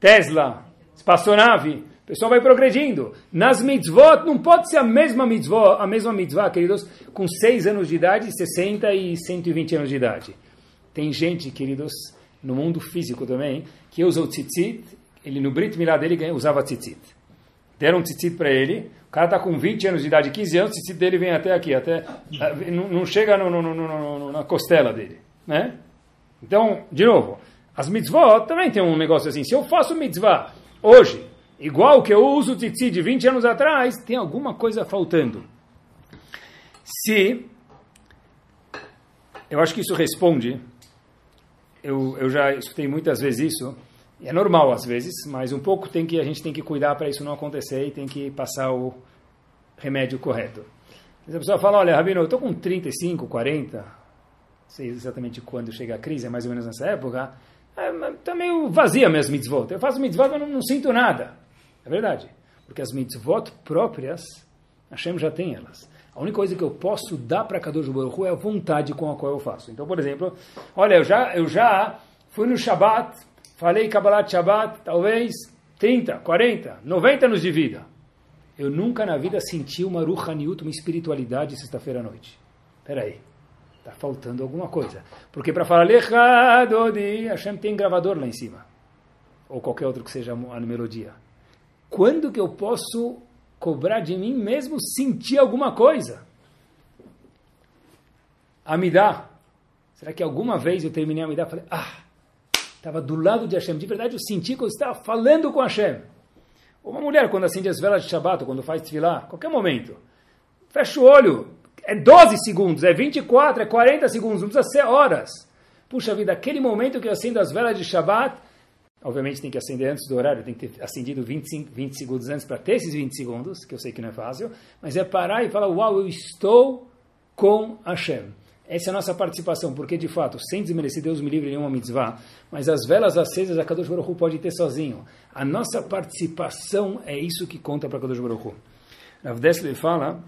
Tesla, espaçonave, o pessoal vai progredindo. Nas mitzvot, não pode ser a mesma mitzvah, a mesma mitzvah, queridos, com 6 anos de idade, 60 e 120 anos de idade. Tem gente, queridos, no mundo físico também, que usa o tzitzit, ele no Brit Milá dele usava tzitzit. Deram um tzitzit para ele, o cara está com 20 anos de idade, 15 anos, o tzitzit dele vem até aqui, até, não, não chega no, no, no, na costela dele, né? Então, de novo, as mitzvot também tem um negócio assim. Se eu faço mitzvah hoje, igual que eu uso o tzitzit de 20 anos atrás, tem alguma coisa faltando. Se. Eu acho que isso responde. Eu, eu já escutei muitas vezes isso. É normal às vezes, mas um pouco tem que a gente tem que cuidar para isso não acontecer e tem que passar o remédio correto. Mas a pessoa fala, olha, Rabino, eu estou com 35, 40, sei exatamente quando chega a crise, é mais ou menos nessa época, está meio vazia minhas mitzvot. Eu faço mitzvot, mas não, não sinto nada. É verdade. Porque as mitzvot próprias, Hashem já tem elas. A única coisa que eu posso dar para Kadosh Baruch Hu é a vontade com a qual eu faço. Então, por exemplo, olha, eu já, eu já fui no Shabbat, falei Kabbalat Shabbat, talvez 30, 40, 90 anos de vida. Eu nunca na vida senti uma Ruhaniut, uma espiritualidade sexta-feira à noite. Espera aí. Está faltando alguma coisa. Porque para falar Lechadodi, Hashem tem gravador lá em cima. Ou qualquer outro que seja a melodia. Quando que eu posso cobrar de mim mesmo sentir alguma coisa? Amidá. Será que alguma vez eu terminei a Amidá e falei, ah, Estava do lado de Hashem. De verdade, eu senti que eu estava falando com Hashem. Uma mulher, quando acende as velas de Shabbat, quando faz tefilá, qualquer momento, fecha o olho, é 12 segundos, é 24, é 40 segundos, não precisa ser horas. Puxa vida, aquele momento que eu acendo as velas de Shabbat, obviamente tem que acender antes do horário, tem que ter acendido 25, 20 segundos antes para ter esses 20 segundos, que eu sei que não é fácil, mas é parar e falar, uau, eu estou com Hashem. Essa é a nossa participação, porque de fato, sem desmerecer Deus me livre nenhuma mitzvah, mas as velas acesas a Kadosh Baruch Hu pode ter sozinho. A nossa participação é isso que conta para Kadosh Baruch Hu. Rav Dessler fala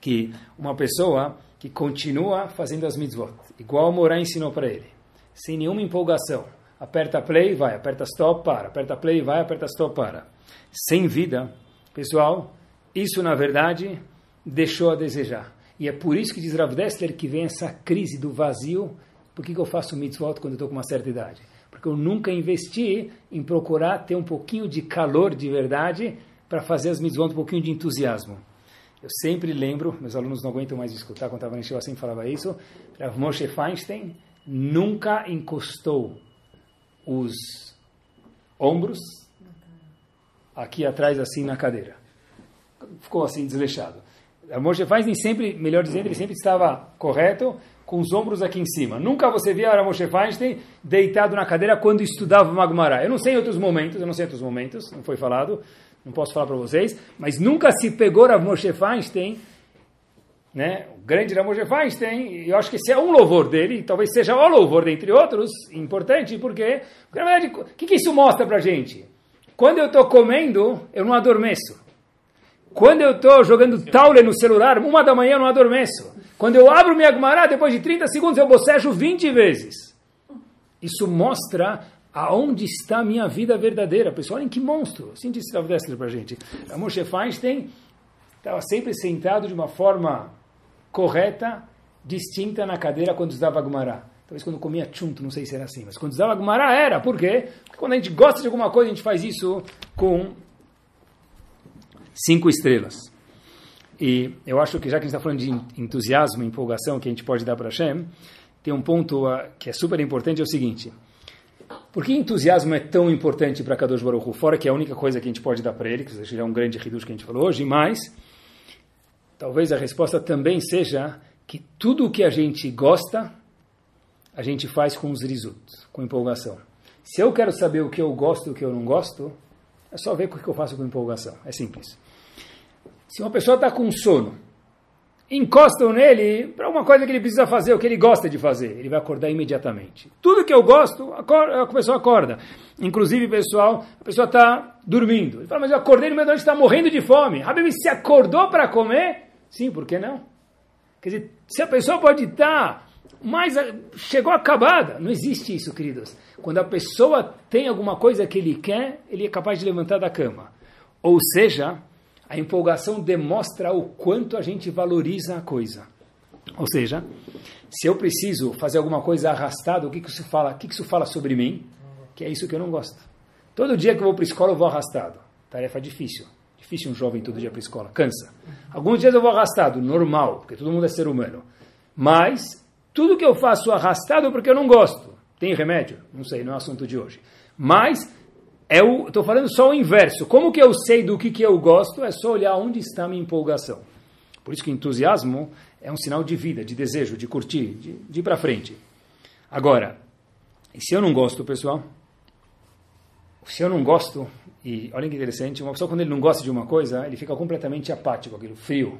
que uma pessoa que continua fazendo as mitzvot, igual Morá ensinou para ele, sem nenhuma empolgação, aperta play, vai, aperta stop, para, aperta play, vai, aperta stop, para, sem vida, pessoal, isso na verdade deixou a desejar. E é por isso que diz Rav Dessler que vem essa crise do vazio. Por que, que eu faço mitzvot quando estou com uma certa idade? Porque eu nunca investi em procurar ter um pouquinho de calor de verdade para fazer as mitzvot, um pouquinho de entusiasmo. Eu sempre lembro, meus alunos não aguentam mais escutar, quando estava no Shiva sempre falava isso, Rav Moshe Feinstein nunca encostou os ombros aqui atrás, assim, na cadeira. Ficou assim, desleixado. A Moshe Feinstein sempre, melhor dizendo, ele sempre estava correto, com os ombros aqui em cima. Nunca você via a Moshe Feinstein deitado na cadeira quando estudava o Magmará. Eu não sei em outros momentos, eu não sei em outros momentos, não foi falado, não posso falar para vocês, mas nunca se pegou a Moshe Feinstein, né, o grande Rav Moshe Feinstein, e eu acho que esse é um louvor dele, talvez seja o louvor, dentre outros, importante, porque, porque na verdade, o que, que isso mostra para gente? Quando eu estou comendo, eu não adormeço. Quando eu estou jogando taule no celular, uma da manhã eu não adormeço. Quando eu abro minha Gemara, depois de 30 segundos eu bocejo 20 vezes. Isso mostra aonde está a minha vida verdadeira. Pessoal, olhem que monstro. Assim disse Rav Dessler para a gente. A Moshe Feinstein estava sempre sentado de uma forma correta, distinta na cadeira quando estudava Gemara. Talvez quando comia chunto, não sei se era assim, mas quando estudava Gemara era. Por quê? Porque quando a gente gosta de alguma coisa, a gente faz isso com cinco estrelas. E eu acho que já que a gente está falando de entusiasmo, empolgação que a gente pode dar para Hashem, tem um ponto uh, que é super importante, é o seguinte. Por que entusiasmo é tão importante para Kadosh Baruch Hu? Fora que é a única coisa que a gente pode dar para ele, que seja é um grande riducho que a gente falou hoje, mas talvez a resposta também seja que tudo o que a gente gosta, a gente faz com os risos, com empolgação. Se eu quero saber o que eu gosto e o que eu não gosto, é só ver o que eu faço com empolgação. É simples. Se uma pessoa está com sono, encostam nele para uma coisa que ele precisa fazer, o que ele gosta de fazer, ele vai acordar imediatamente. Tudo que eu gosto, a pessoa acorda. Inclusive, pessoal, a pessoa está dormindo. Ele fala, mas eu acordei no meio da noite, está morrendo de fome. Habib, se acordou para comer? Sim, por que não? Quer dizer, se a pessoa pode estar... Tá mas chegou acabada. Não existe isso, queridos. Quando a pessoa tem alguma coisa que ele quer, ele é capaz de levantar da cama. Ou seja, a empolgação demonstra o quanto a gente valoriza a coisa. Ou seja, se eu preciso fazer alguma coisa arrastada, o que, que isso fala? O que, que isso fala sobre mim? Que é isso que eu não gosto. Todo dia que eu vou para a escola eu vou arrastado. Tarefa difícil. Difícil um jovem todo dia para a escola. Cansa. Alguns dias eu vou arrastado, normal, porque todo mundo é ser humano. Mas tudo que eu faço arrastado é porque eu não gosto. Tem remédio? Não sei, não é assunto de hoje. Mas estou falando só o inverso. Como que eu sei do que, que eu gosto? É só olhar onde está a minha empolgação. Por isso que entusiasmo é um sinal de vida, de desejo, de curtir, de, de ir para frente. Agora, e se eu não gosto, pessoal? Se eu não gosto, e olha que interessante, uma pessoa quando ele não gosta de uma coisa, ele fica completamente apático, aquilo frio.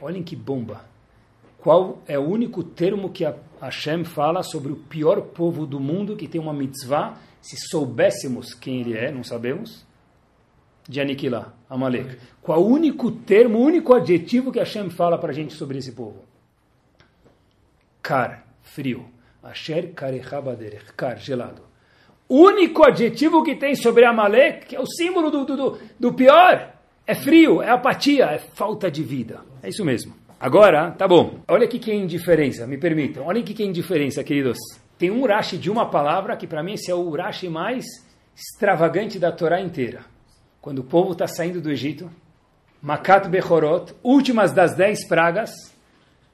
Olhem que bomba qual é o único termo que Hashem fala sobre o pior povo do mundo que tem uma mitzvah, se soubéssemos quem ele é, não sabemos, de aniquilar, Amalek. Qual o único termo, o único adjetivo que Hashem fala para a gente sobre esse povo? Kar, frio. Asher karechabaderech, kar, gelado. Único adjetivo que tem sobre Amalek, que é o símbolo do, do, do pior, é frio, é apatia, é falta de vida. É isso mesmo. Agora, tá bom. Olha aqui que é indiferença, me permitam. Olha aqui que é indiferença, queridos. Tem um urashi de uma palavra que para mim esse é o urashi mais extravagante da Torá inteira. Quando o povo está saindo do Egito, Makat Bechorot, últimas das dez pragas,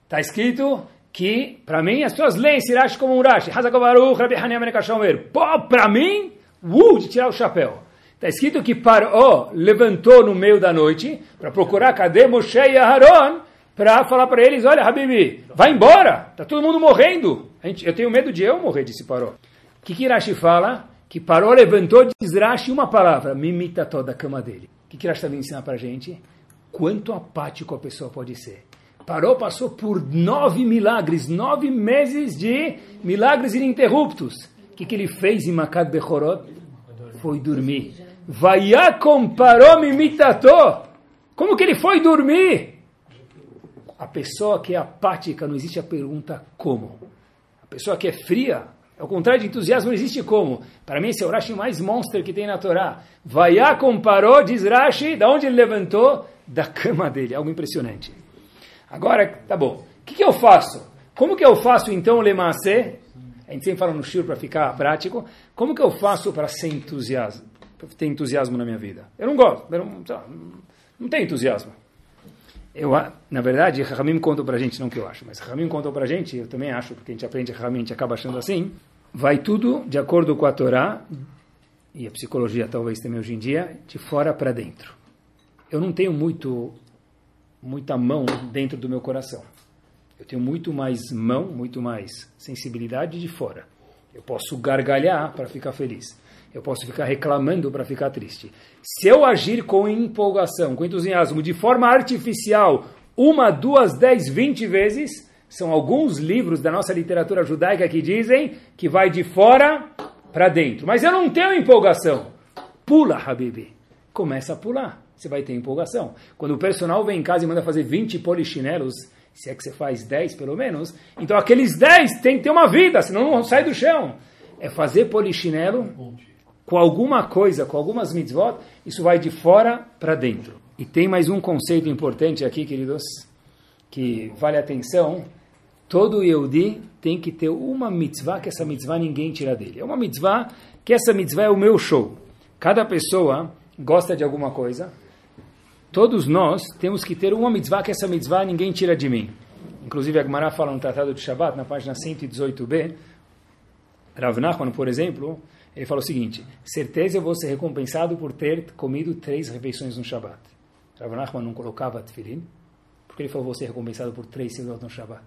está escrito que, para mim, as pessoas leem esse Rashi como um Rashi. Hazakabaruch, Rabi Menekashomer. Pô, para mim, uh, de tirar o chapéu. Está escrito que Paró levantou no meio da noite para procurar cadê Moshe e Aharon para falar para eles, olha, Habibi, vai embora, está todo mundo morrendo. Gente, eu tenho medo de eu morrer, disse Paró. O que, que Rashi fala? Que Paró levantou, diz Rashi uma palavra, mimita toda a cama dele. O que, que Rashi está me ensinar para gente? Quanto apático a pessoa pode ser. Paró passou por nove milagres, nove meses de milagres ininterruptos. O que, que ele fez em Makad Bechorot? Foi dormir. Vaiakom Paró mimitato. Como que ele foi dormir? A pessoa que é apática, não existe a pergunta como. A pessoa que é fria, ao contrário de entusiasmo, não existe como. Para mim, esse é o Rashi mais monster que tem na Torá. Vaiá comparou, diz Rashi, da onde ele levantou? Da cama dele. Algo impressionante. Agora, tá bom. O que, que eu faço? Como que eu faço, então, Lemacê? A gente sempre fala no Shur para ficar prático. Como que eu faço para ser entusiasmo? Para ter entusiasmo na minha vida? Eu não gosto. Eu não, não tenho entusiasmo. Eu, na verdade, Rahamim contou para a gente, não que eu acho, mas Rahamim contou para a gente, eu também acho, porque a gente aprende Rahamim, a gente acaba achando assim, vai tudo de acordo com a Torá, e a psicologia talvez também hoje em dia, de fora para dentro. Eu não tenho muito, muita mão dentro do meu coração. Eu tenho muito mais mão, muito mais sensibilidade de fora. Eu posso gargalhar para ficar feliz. Eu posso ficar reclamando para ficar triste. Se eu agir com empolgação, com entusiasmo, de forma artificial, uma, duas, dez, vinte vezes, são alguns livros da nossa literatura judaica que dizem que vai de fora para dentro. Mas eu não tenho empolgação. Pula, Habibi. Começa a pular. Você vai ter empolgação. Quando o personal vem em casa e manda fazer 20 polichinelos, se é que você faz 10 pelo menos, então aqueles 10 tem que ter uma vida, senão não sai do chão. É fazer polichinelo com alguma coisa, com algumas mitzvot, isso vai de fora para dentro. E tem mais um conceito importante aqui, queridos, que vale atenção. Todo Yehudi tem que ter uma mitzvah, que essa mitzvah ninguém tira dele. É uma mitzvah, que essa mitzvah é o meu show. Cada pessoa gosta de alguma coisa. Todos nós temos que ter uma mitzvah, que essa mitzvah ninguém tira de mim. Inclusive, a fala no Tratado de Shabbat, na página 118b, Rav Nachman, por exemplo, ele fala o seguinte: certeza eu vou ser recompensado por ter comido três refeições no Shabat. Rav Nachman não colocava tefilin, porque ele falou: vou ser recompensado por três seguidores no Shabat.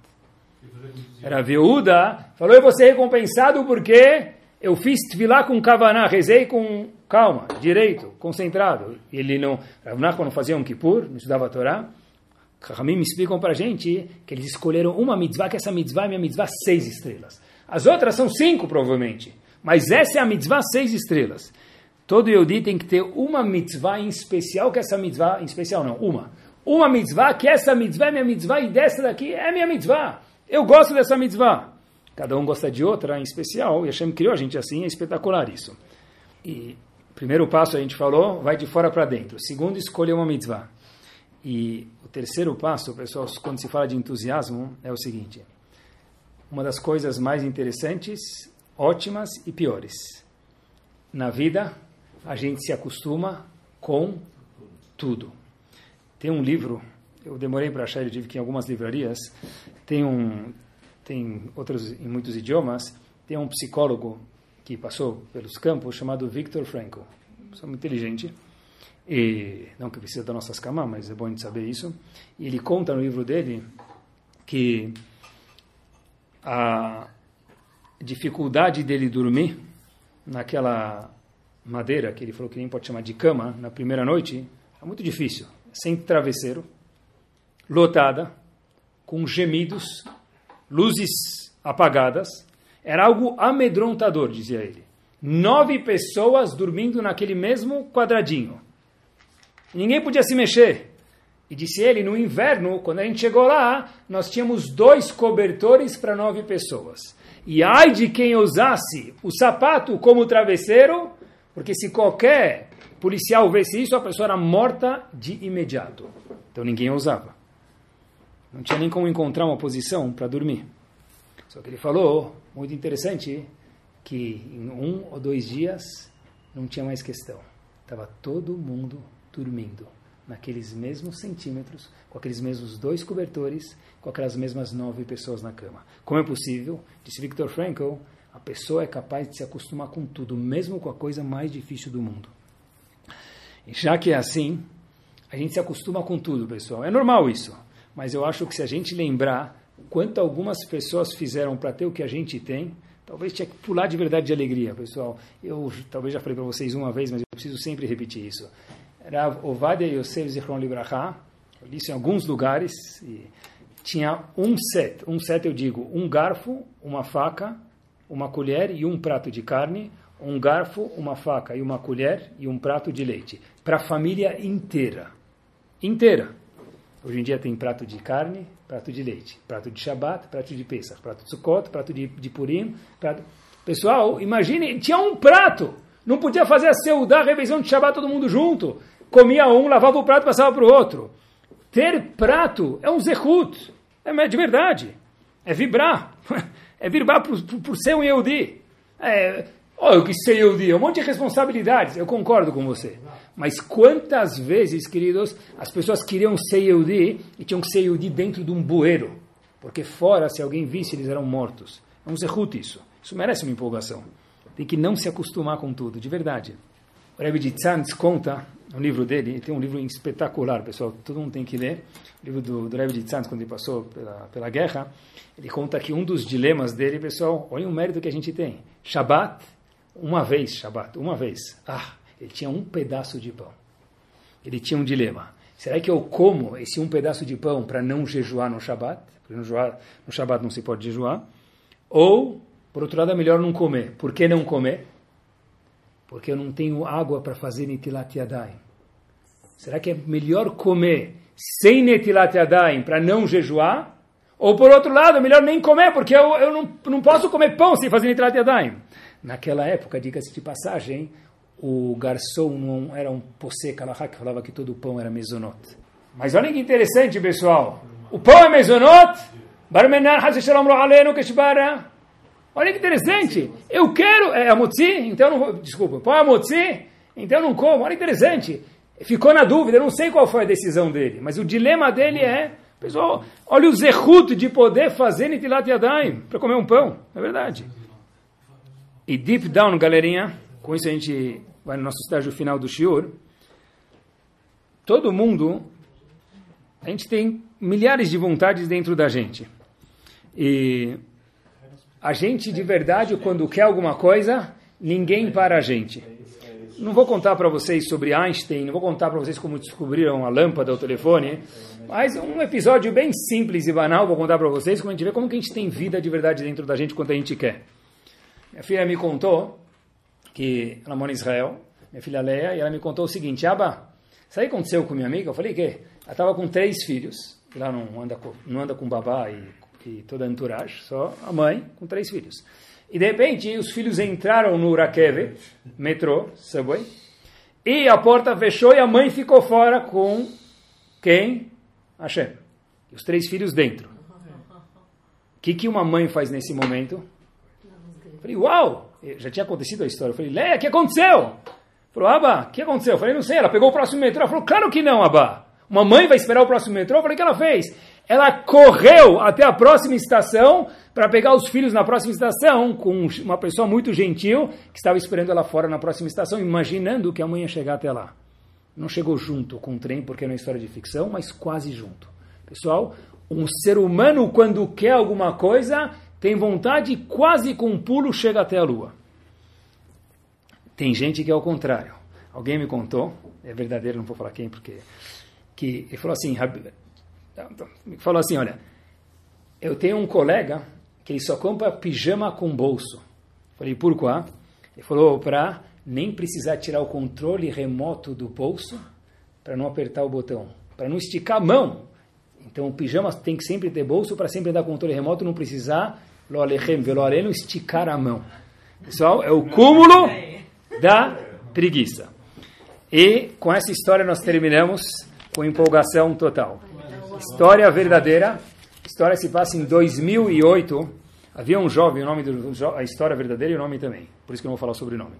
Era viúda, falou: eu vou ser recompensado porque eu fiz tefilá com kavaná, rezei com calma, direito, concentrado. Ele não, Rav Nachman não fazia um kippur, não estudava a Torá. Me explicam para a gente que eles escolheram uma mitzvah, que essa mitzvah é minha mitzvah seis estrelas. As outras são cinco, provavelmente. Mas essa é a mitzvah seis estrelas. Todo Yehudi tem que ter uma mitzvah em especial, que essa mitzvah, em especial não, uma. Uma mitzvah, que essa mitzvah é minha mitzvah e dessa daqui é minha mitzvah. Eu gosto dessa mitzvah. Cada um gosta de outra em especial, e Hashem criou a gente assim, é espetacular isso. E primeiro passo a gente falou, vai de fora para dentro. Segundo, escolher uma mitzvah. E o terceiro passo, pessoal, quando se fala de entusiasmo, é o seguinte. Uma das coisas mais interessantes ótimas e piores. Na vida, a gente se acostuma com tudo. Tem um livro, eu demorei para achar, ele tive que em algumas livrarias, tem um tem outros em muitos idiomas, tem um psicólogo que passou pelos campos chamado Viktor Frankl. Pessoa muito inteligente. E não que precisa das nossas camas, mas é bom a gente saber isso. E ele conta no livro dele que a dificuldade dele dormir naquela madeira que ele falou que nem pode chamar de cama na primeira noite é muito difícil, sem travesseiro, lotada, com gemidos, luzes apagadas, era algo amedrontador, dizia ele. Nove pessoas dormindo naquele mesmo quadradinho. Ninguém podia se mexer. E disse ele, no inverno, quando a gente chegou lá, nós tínhamos dois cobertores para nove pessoas. E ai de quem usasse o sapato como travesseiro, porque se qualquer policial visse isso, a pessoa era morta de imediato. Então ninguém usava. Não tinha nem como encontrar uma posição para dormir. Só que ele falou, muito interessante, que em um ou dois dias não tinha mais questão. Estava todo mundo dormindo. Naqueles mesmos centímetros, com aqueles mesmos dois cobertores, com aquelas mesmas nove pessoas na cama. Como é possível? Disse Viktor Frankl, a pessoa é capaz de se acostumar com tudo, mesmo com a coisa mais difícil do mundo. E já que é assim, a gente se acostuma com tudo, pessoal. É normal isso. Mas eu acho que se a gente lembrar quanto algumas pessoas fizeram para ter o que a gente tem, talvez tinha que pular de verdade de alegria, pessoal. Eu talvez já falei para vocês uma vez, mas eu preciso sempre repetir isso. Rav Ovadia Yosef Zichron Libraha, eu li isso em alguns lugares, tinha um set, um set eu digo, um garfo, uma faca, uma colher e um prato de carne, um garfo, uma faca e uma colher e um prato de leite, para a família inteira. Inteira. Hoje em dia tem prato de carne, prato de leite, prato de Shabbat, prato de Pesach, prato de Sukkot, prato de, de Purim. Prato... Pessoal, imagine, tinha um prato. Não podia fazer a seudá, a revisão de Shabbat todo mundo junto. Comia um, lavava o prato passava para o outro. Ter prato é um zehut. É de verdade. É vibrar. É vibrar por, por, por ser um Yehudi. É, oh, eu quis ser Yehudi. É um monte de responsabilidades. Eu concordo com você. Mas quantas vezes, queridos, as pessoas queriam ser Yehudi e tinham que ser Yehudi dentro de um bueiro? Porque fora, se alguém visse, eles eram mortos. É um zehut isso. Isso merece uma empolgação. Tem que não se acostumar com tudo, de verdade. O Rebbe de Tzantz conta, no livro dele, ele tem um livro espetacular, pessoal, todo mundo tem que ler. O livro do, do Rebbe de quando ele passou pela, pela guerra, ele conta que um dos dilemas dele, pessoal, olha o mérito que a gente tem. Shabbat, uma vez, Shabbat, uma vez. Ah, ele tinha um pedaço de pão. Ele tinha um dilema. Será que eu como esse um pedaço de pão para não jejuar no Shabat? Porque no, Shabat não se pode jejuar. Ou, por outro lado, é melhor não comer. Por que não comer? Porque eu não tenho água para fazer Netilat Yadayim. Será que é melhor comer sem Netilat Yadayim para não jejuar? Ou, por outro lado, é melhor nem comer, porque eu, eu não, não posso comer pão sem fazer Netilat Yadayim. Naquela época, diga-se de passagem, o garçom não era um posse kalahá que falava que todo o pão era mezonot. Mas olha que interessante, pessoal. O pão é mezonot? Olha que interessante. Eu quero. É amotzi? Então não vou. Desculpa. Pão é amotzi? Então não como. Olha que interessante. Ficou na dúvida. Eu não sei qual foi a decisão dele. Mas o dilema dele é. Pessoal, olha o zehut de poder fazer Nitilat Yadayim para comer um pão. É verdade. E deep down, galerinha com isso a gente vai no nosso estágio final do Shiur. Todo mundo, a gente tem milhares de vontades dentro da gente. E a gente, de verdade, quando quer alguma coisa, ninguém para a gente. Não vou contar para vocês sobre Einstein, não vou contar para vocês como descobriram a lâmpada ou o telefone, mas um episódio bem simples e banal, vou contar para vocês, como a gente vê como que a gente tem vida de verdade dentro da gente quando a gente quer. Minha filha me contou que ela mora em Israel, minha filha Leia, e ela me contou o seguinte, Aba, sabe o que aconteceu com minha amiga? Eu falei, que? Ela estava com três filhos, lá não anda com, não anda com babá e, e toda a entourage, só a mãe com três filhos. E de repente os filhos entraram no Rakevet, metrô, subway, e a porta fechou e a mãe ficou fora com quem? Hashem. Os três filhos dentro. O que, que uma mãe faz nesse momento? Eu falei, uau! já tinha acontecido a história. Eu falei, Leia, o que aconteceu? Falou, Abba, o que aconteceu? Eu falei, não sei. Ela pegou o próximo metrô. Ela falou, claro que não, Abba. Uma mãe vai esperar o próximo metrô? Eu falei, o que ela fez? Ela correu até a próxima estação para pegar os filhos na próxima estação com uma pessoa muito gentil que estava esperando ela fora na próxima estação, imaginando que a mãe ia chegar até lá. Não chegou junto com o trem, porque é uma história de ficção, mas quase junto. Pessoal, um ser humano, quando quer alguma coisa, tem vontade, quase com um pulo chega até a lua. Tem gente que é o contrário. Alguém me contou, é verdadeiro, não vou falar quem, porque que ele falou assim, falou assim, olha, eu tenho um colega que ele só compra pijama com bolso. Falei, por quê? Ele falou para nem precisar tirar o controle remoto do bolso para não apertar o botão, para não esticar a mão. Então o pijama tem que sempre ter bolso para sempre dar controle remoto, não precisar lo esticar a mão. Pessoal, é o cúmulo da preguiça. E com essa história nós terminamos com empolgação total. História verdadeira. A história se passa em 2008. Havia um jovem, o nome da história verdadeira e o nome também. Por isso que eu não vou falar sobre o nome.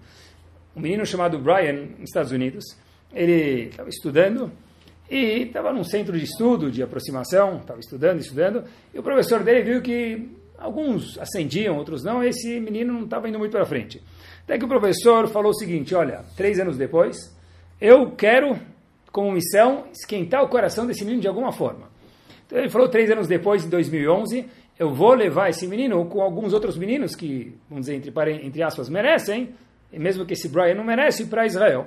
Um menino chamado Brian, nos Estados Unidos. Ele estava estudando E estava num centro de estudo, de aproximação, estava estudando, estudando, e o professor dele viu que alguns ascendiam, outros não, e esse menino não estava indo muito para frente. Até que o professor falou o seguinte, olha, três anos depois, eu quero, como missão, esquentar o coração desse menino de alguma forma. Então ele falou três anos depois, em 2011, eu vou levar esse menino com alguns outros meninos que, vamos dizer, entre, entre aspas, merecem, e mesmo que esse Brian não merece, para Israel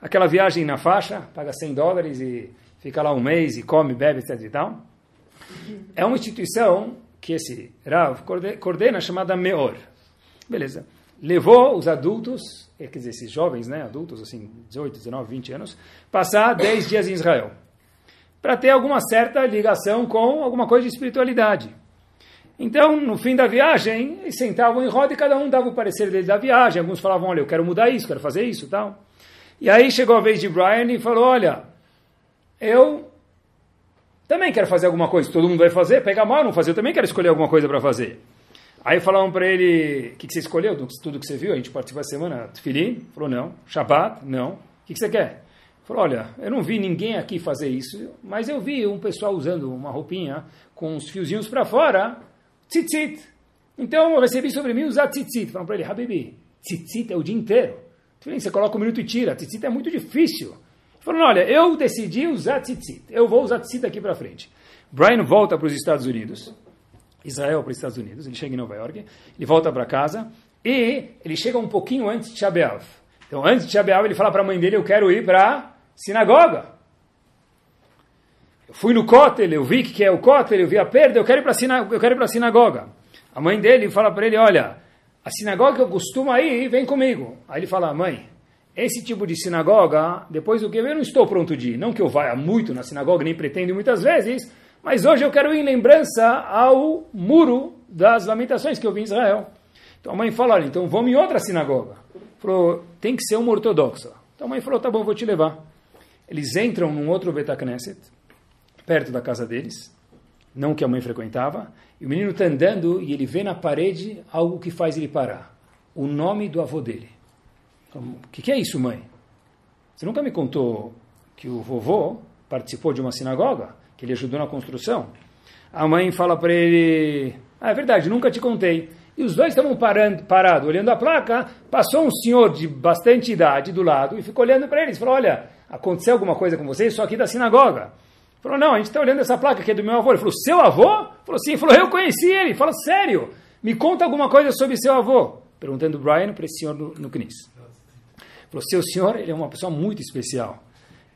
aquela viagem na faixa, paga 100 dólares e fica lá um mês e come, bebe, etc e tal. É uma instituição que esse Rav coordena chamada Meor. Beleza. Levou os adultos, eh, quer dizer, esses jovens, né, adultos, assim, 18, 19, 20 anos, passar 10 dias em Israel. Para ter alguma certa ligação com alguma coisa de espiritualidade. Então, no fim da viagem, eles sentavam em roda e cada um dava o parecer dele da viagem. Alguns falavam, olha, eu quero mudar isso, quero fazer isso tal. E aí chegou a vez de Brian e falou: Olha, eu também quero fazer alguma coisa. Todo mundo vai fazer, pega mal, não fazer. Eu também quero escolher alguma coisa para fazer. Aí falaram para ele: O que, que, você escolheu? Tudo que você viu? A gente participou da semana. Tfilim? Falou: Não. Shabbat? Não. O que, que você quer? Falou: Olha, eu não vi ninguém aqui fazer isso, mas eu vi um pessoal usando uma roupinha com uns fiozinhos para fora. Tzitzit. Então eu recebi sobre mim usar tzitzit. Falaram para ele: Habibi, tzitzit é o dia inteiro. Você coloca um minuto e tira. Tzitzit é muito difícil. Falando, olha, eu decidi usar tzitzit. Eu vou usar tzitzit daqui para frente. Brian volta para os Estados Unidos. Israel para os Estados Unidos. Ele chega em Nova York. Ele volta para casa. E ele chega um pouquinho antes de Shabeav. Então, antes de Shabeav, ele fala para a mãe dele, eu quero ir para sinagoga. Eu fui no Kotel, eu vi que é o Kotel, eu vi a perda, eu quero ir para a sinagoga. A mãe dele fala para ele, olha, a sinagoga que eu costumo ir, vem comigo. Aí ele fala, mãe, esse tipo de sinagoga, depois do que eu não estou pronto de ir. Não que eu vá muito na sinagoga, nem pretendo muitas vezes, mas hoje eu quero ir em lembrança ao muro das lamentações que eu vi em Israel. Então a mãe fala, olha, então vamos em outra sinagoga. Falou, tem que ser uma ortodoxa. Então a mãe falou, tá bom, vou te levar. Eles entram num outro Betacneset, perto da casa deles, não que a mãe frequentava, e o menino está andando e ele vê na parede algo que faz ele parar. O nome do avô dele. O que, que é isso, mãe? Você nunca me contou que o vovô participou de uma sinagoga? Que ele ajudou na construção? A mãe fala para ele: Ah, é verdade, nunca te contei. E os dois estavam parando, parados, olhando a placa. Passou um senhor de bastante idade do lado e ficou olhando para eles. Falou: Olha, aconteceu alguma coisa com vocês? Só aqui da sinagoga. Falou, não, a gente está olhando essa placa que é do meu avô. Ele falou, seu avô? Falou, sim. Ele falou, eu conheci ele. Ele falou, sério? Me conta alguma coisa sobre seu avô. Perguntando o Brian para esse senhor no, no CNIS. Falou, seu senhor, ele é uma pessoa muito especial.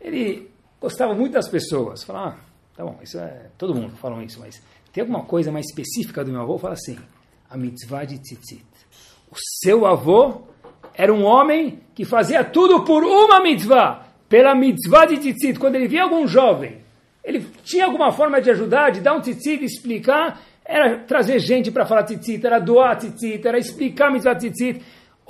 Ele gostava muito das pessoas. Falou, ah, tá bom, isso é, todo mundo fala isso, mas tem alguma coisa mais específica do meu avô? Fala assim, a mitzvah de tzitzit. O seu avô era um homem que fazia tudo por uma mitzvah, pela mitzvah de tzitzit. Quando ele via algum jovem ele tinha alguma forma de ajudar, de dar um tzitzit, explicar, era trazer gente para falar tzitzit, era doar tzitzit, era explicar mitzvah tzitzit.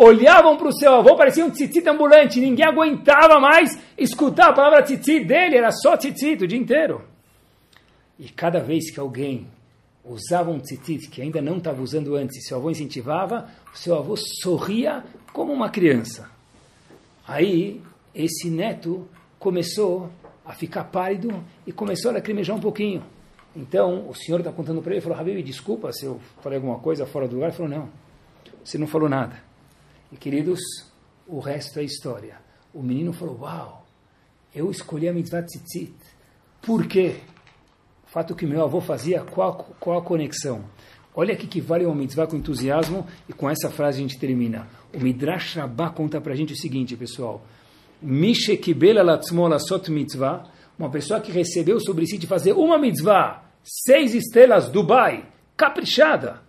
Olhavam para o seu avô, parecia um tzitzit ambulante, ninguém aguentava mais escutar a palavra tzitzit dele, era só tzitzit o dia inteiro. E cada vez que alguém usava um tzitzit que ainda não estava usando antes, seu avô incentivava, o seu avô sorria como uma criança. Aí, esse neto começou a ficar pálido e começou a lacrimejar um pouquinho. Então, o senhor está contando para ele, falou, Habib, desculpa se eu falei alguma coisa fora do lugar. Ele falou, não, você não falou nada. E, queridos, o resto é história. O menino falou, uau, eu escolhi a mitzvah tzitzit. Por quê? O fato que meu avô fazia, qual, qual a conexão? Olha aqui que vale uma mitzvah com entusiasmo e com essa frase a gente termina. O Midrash Rabbah conta para a gente o seguinte, pessoal. Sot mitzvah, uma pessoa que recebeu sobre si de fazer uma mitzvah, seis estrelas, Dubai, caprichada.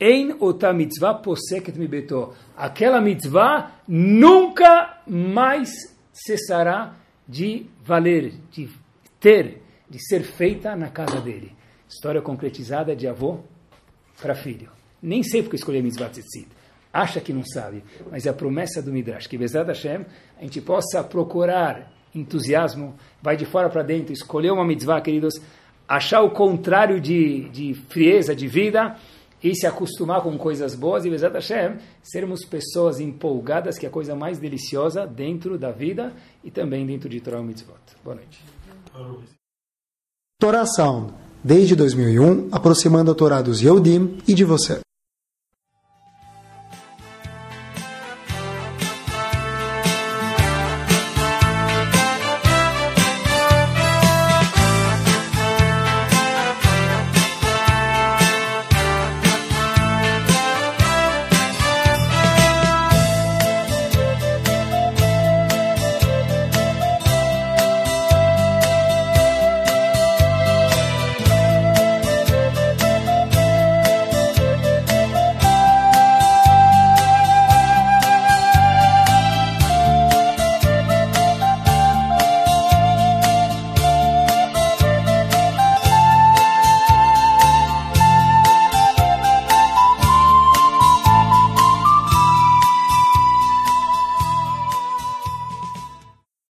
Ein ota mitzvah poseket mibeto. Aquela mitzvah nunca mais cessará de valer, de ter, de ser feita na casa dele. História concretizada de avô para filho. Nem sei porque escolhi a mitzvah tzitzit acha que não sabe, mas é a promessa do Midrash, que Bezat Hashem, a gente possa procurar entusiasmo, vai de fora para dentro, escolher uma mitzvah, queridos, achar o contrário de, de frieza de vida e se acostumar com coisas boas e Bezat Hashem, sermos pessoas empolgadas, que é a coisa mais deliciosa dentro da vida e também dentro de Torah Mitzvot. Boa noite. Torá Sound, desde 2001, aproximando a Torá dos Yehudim e de você.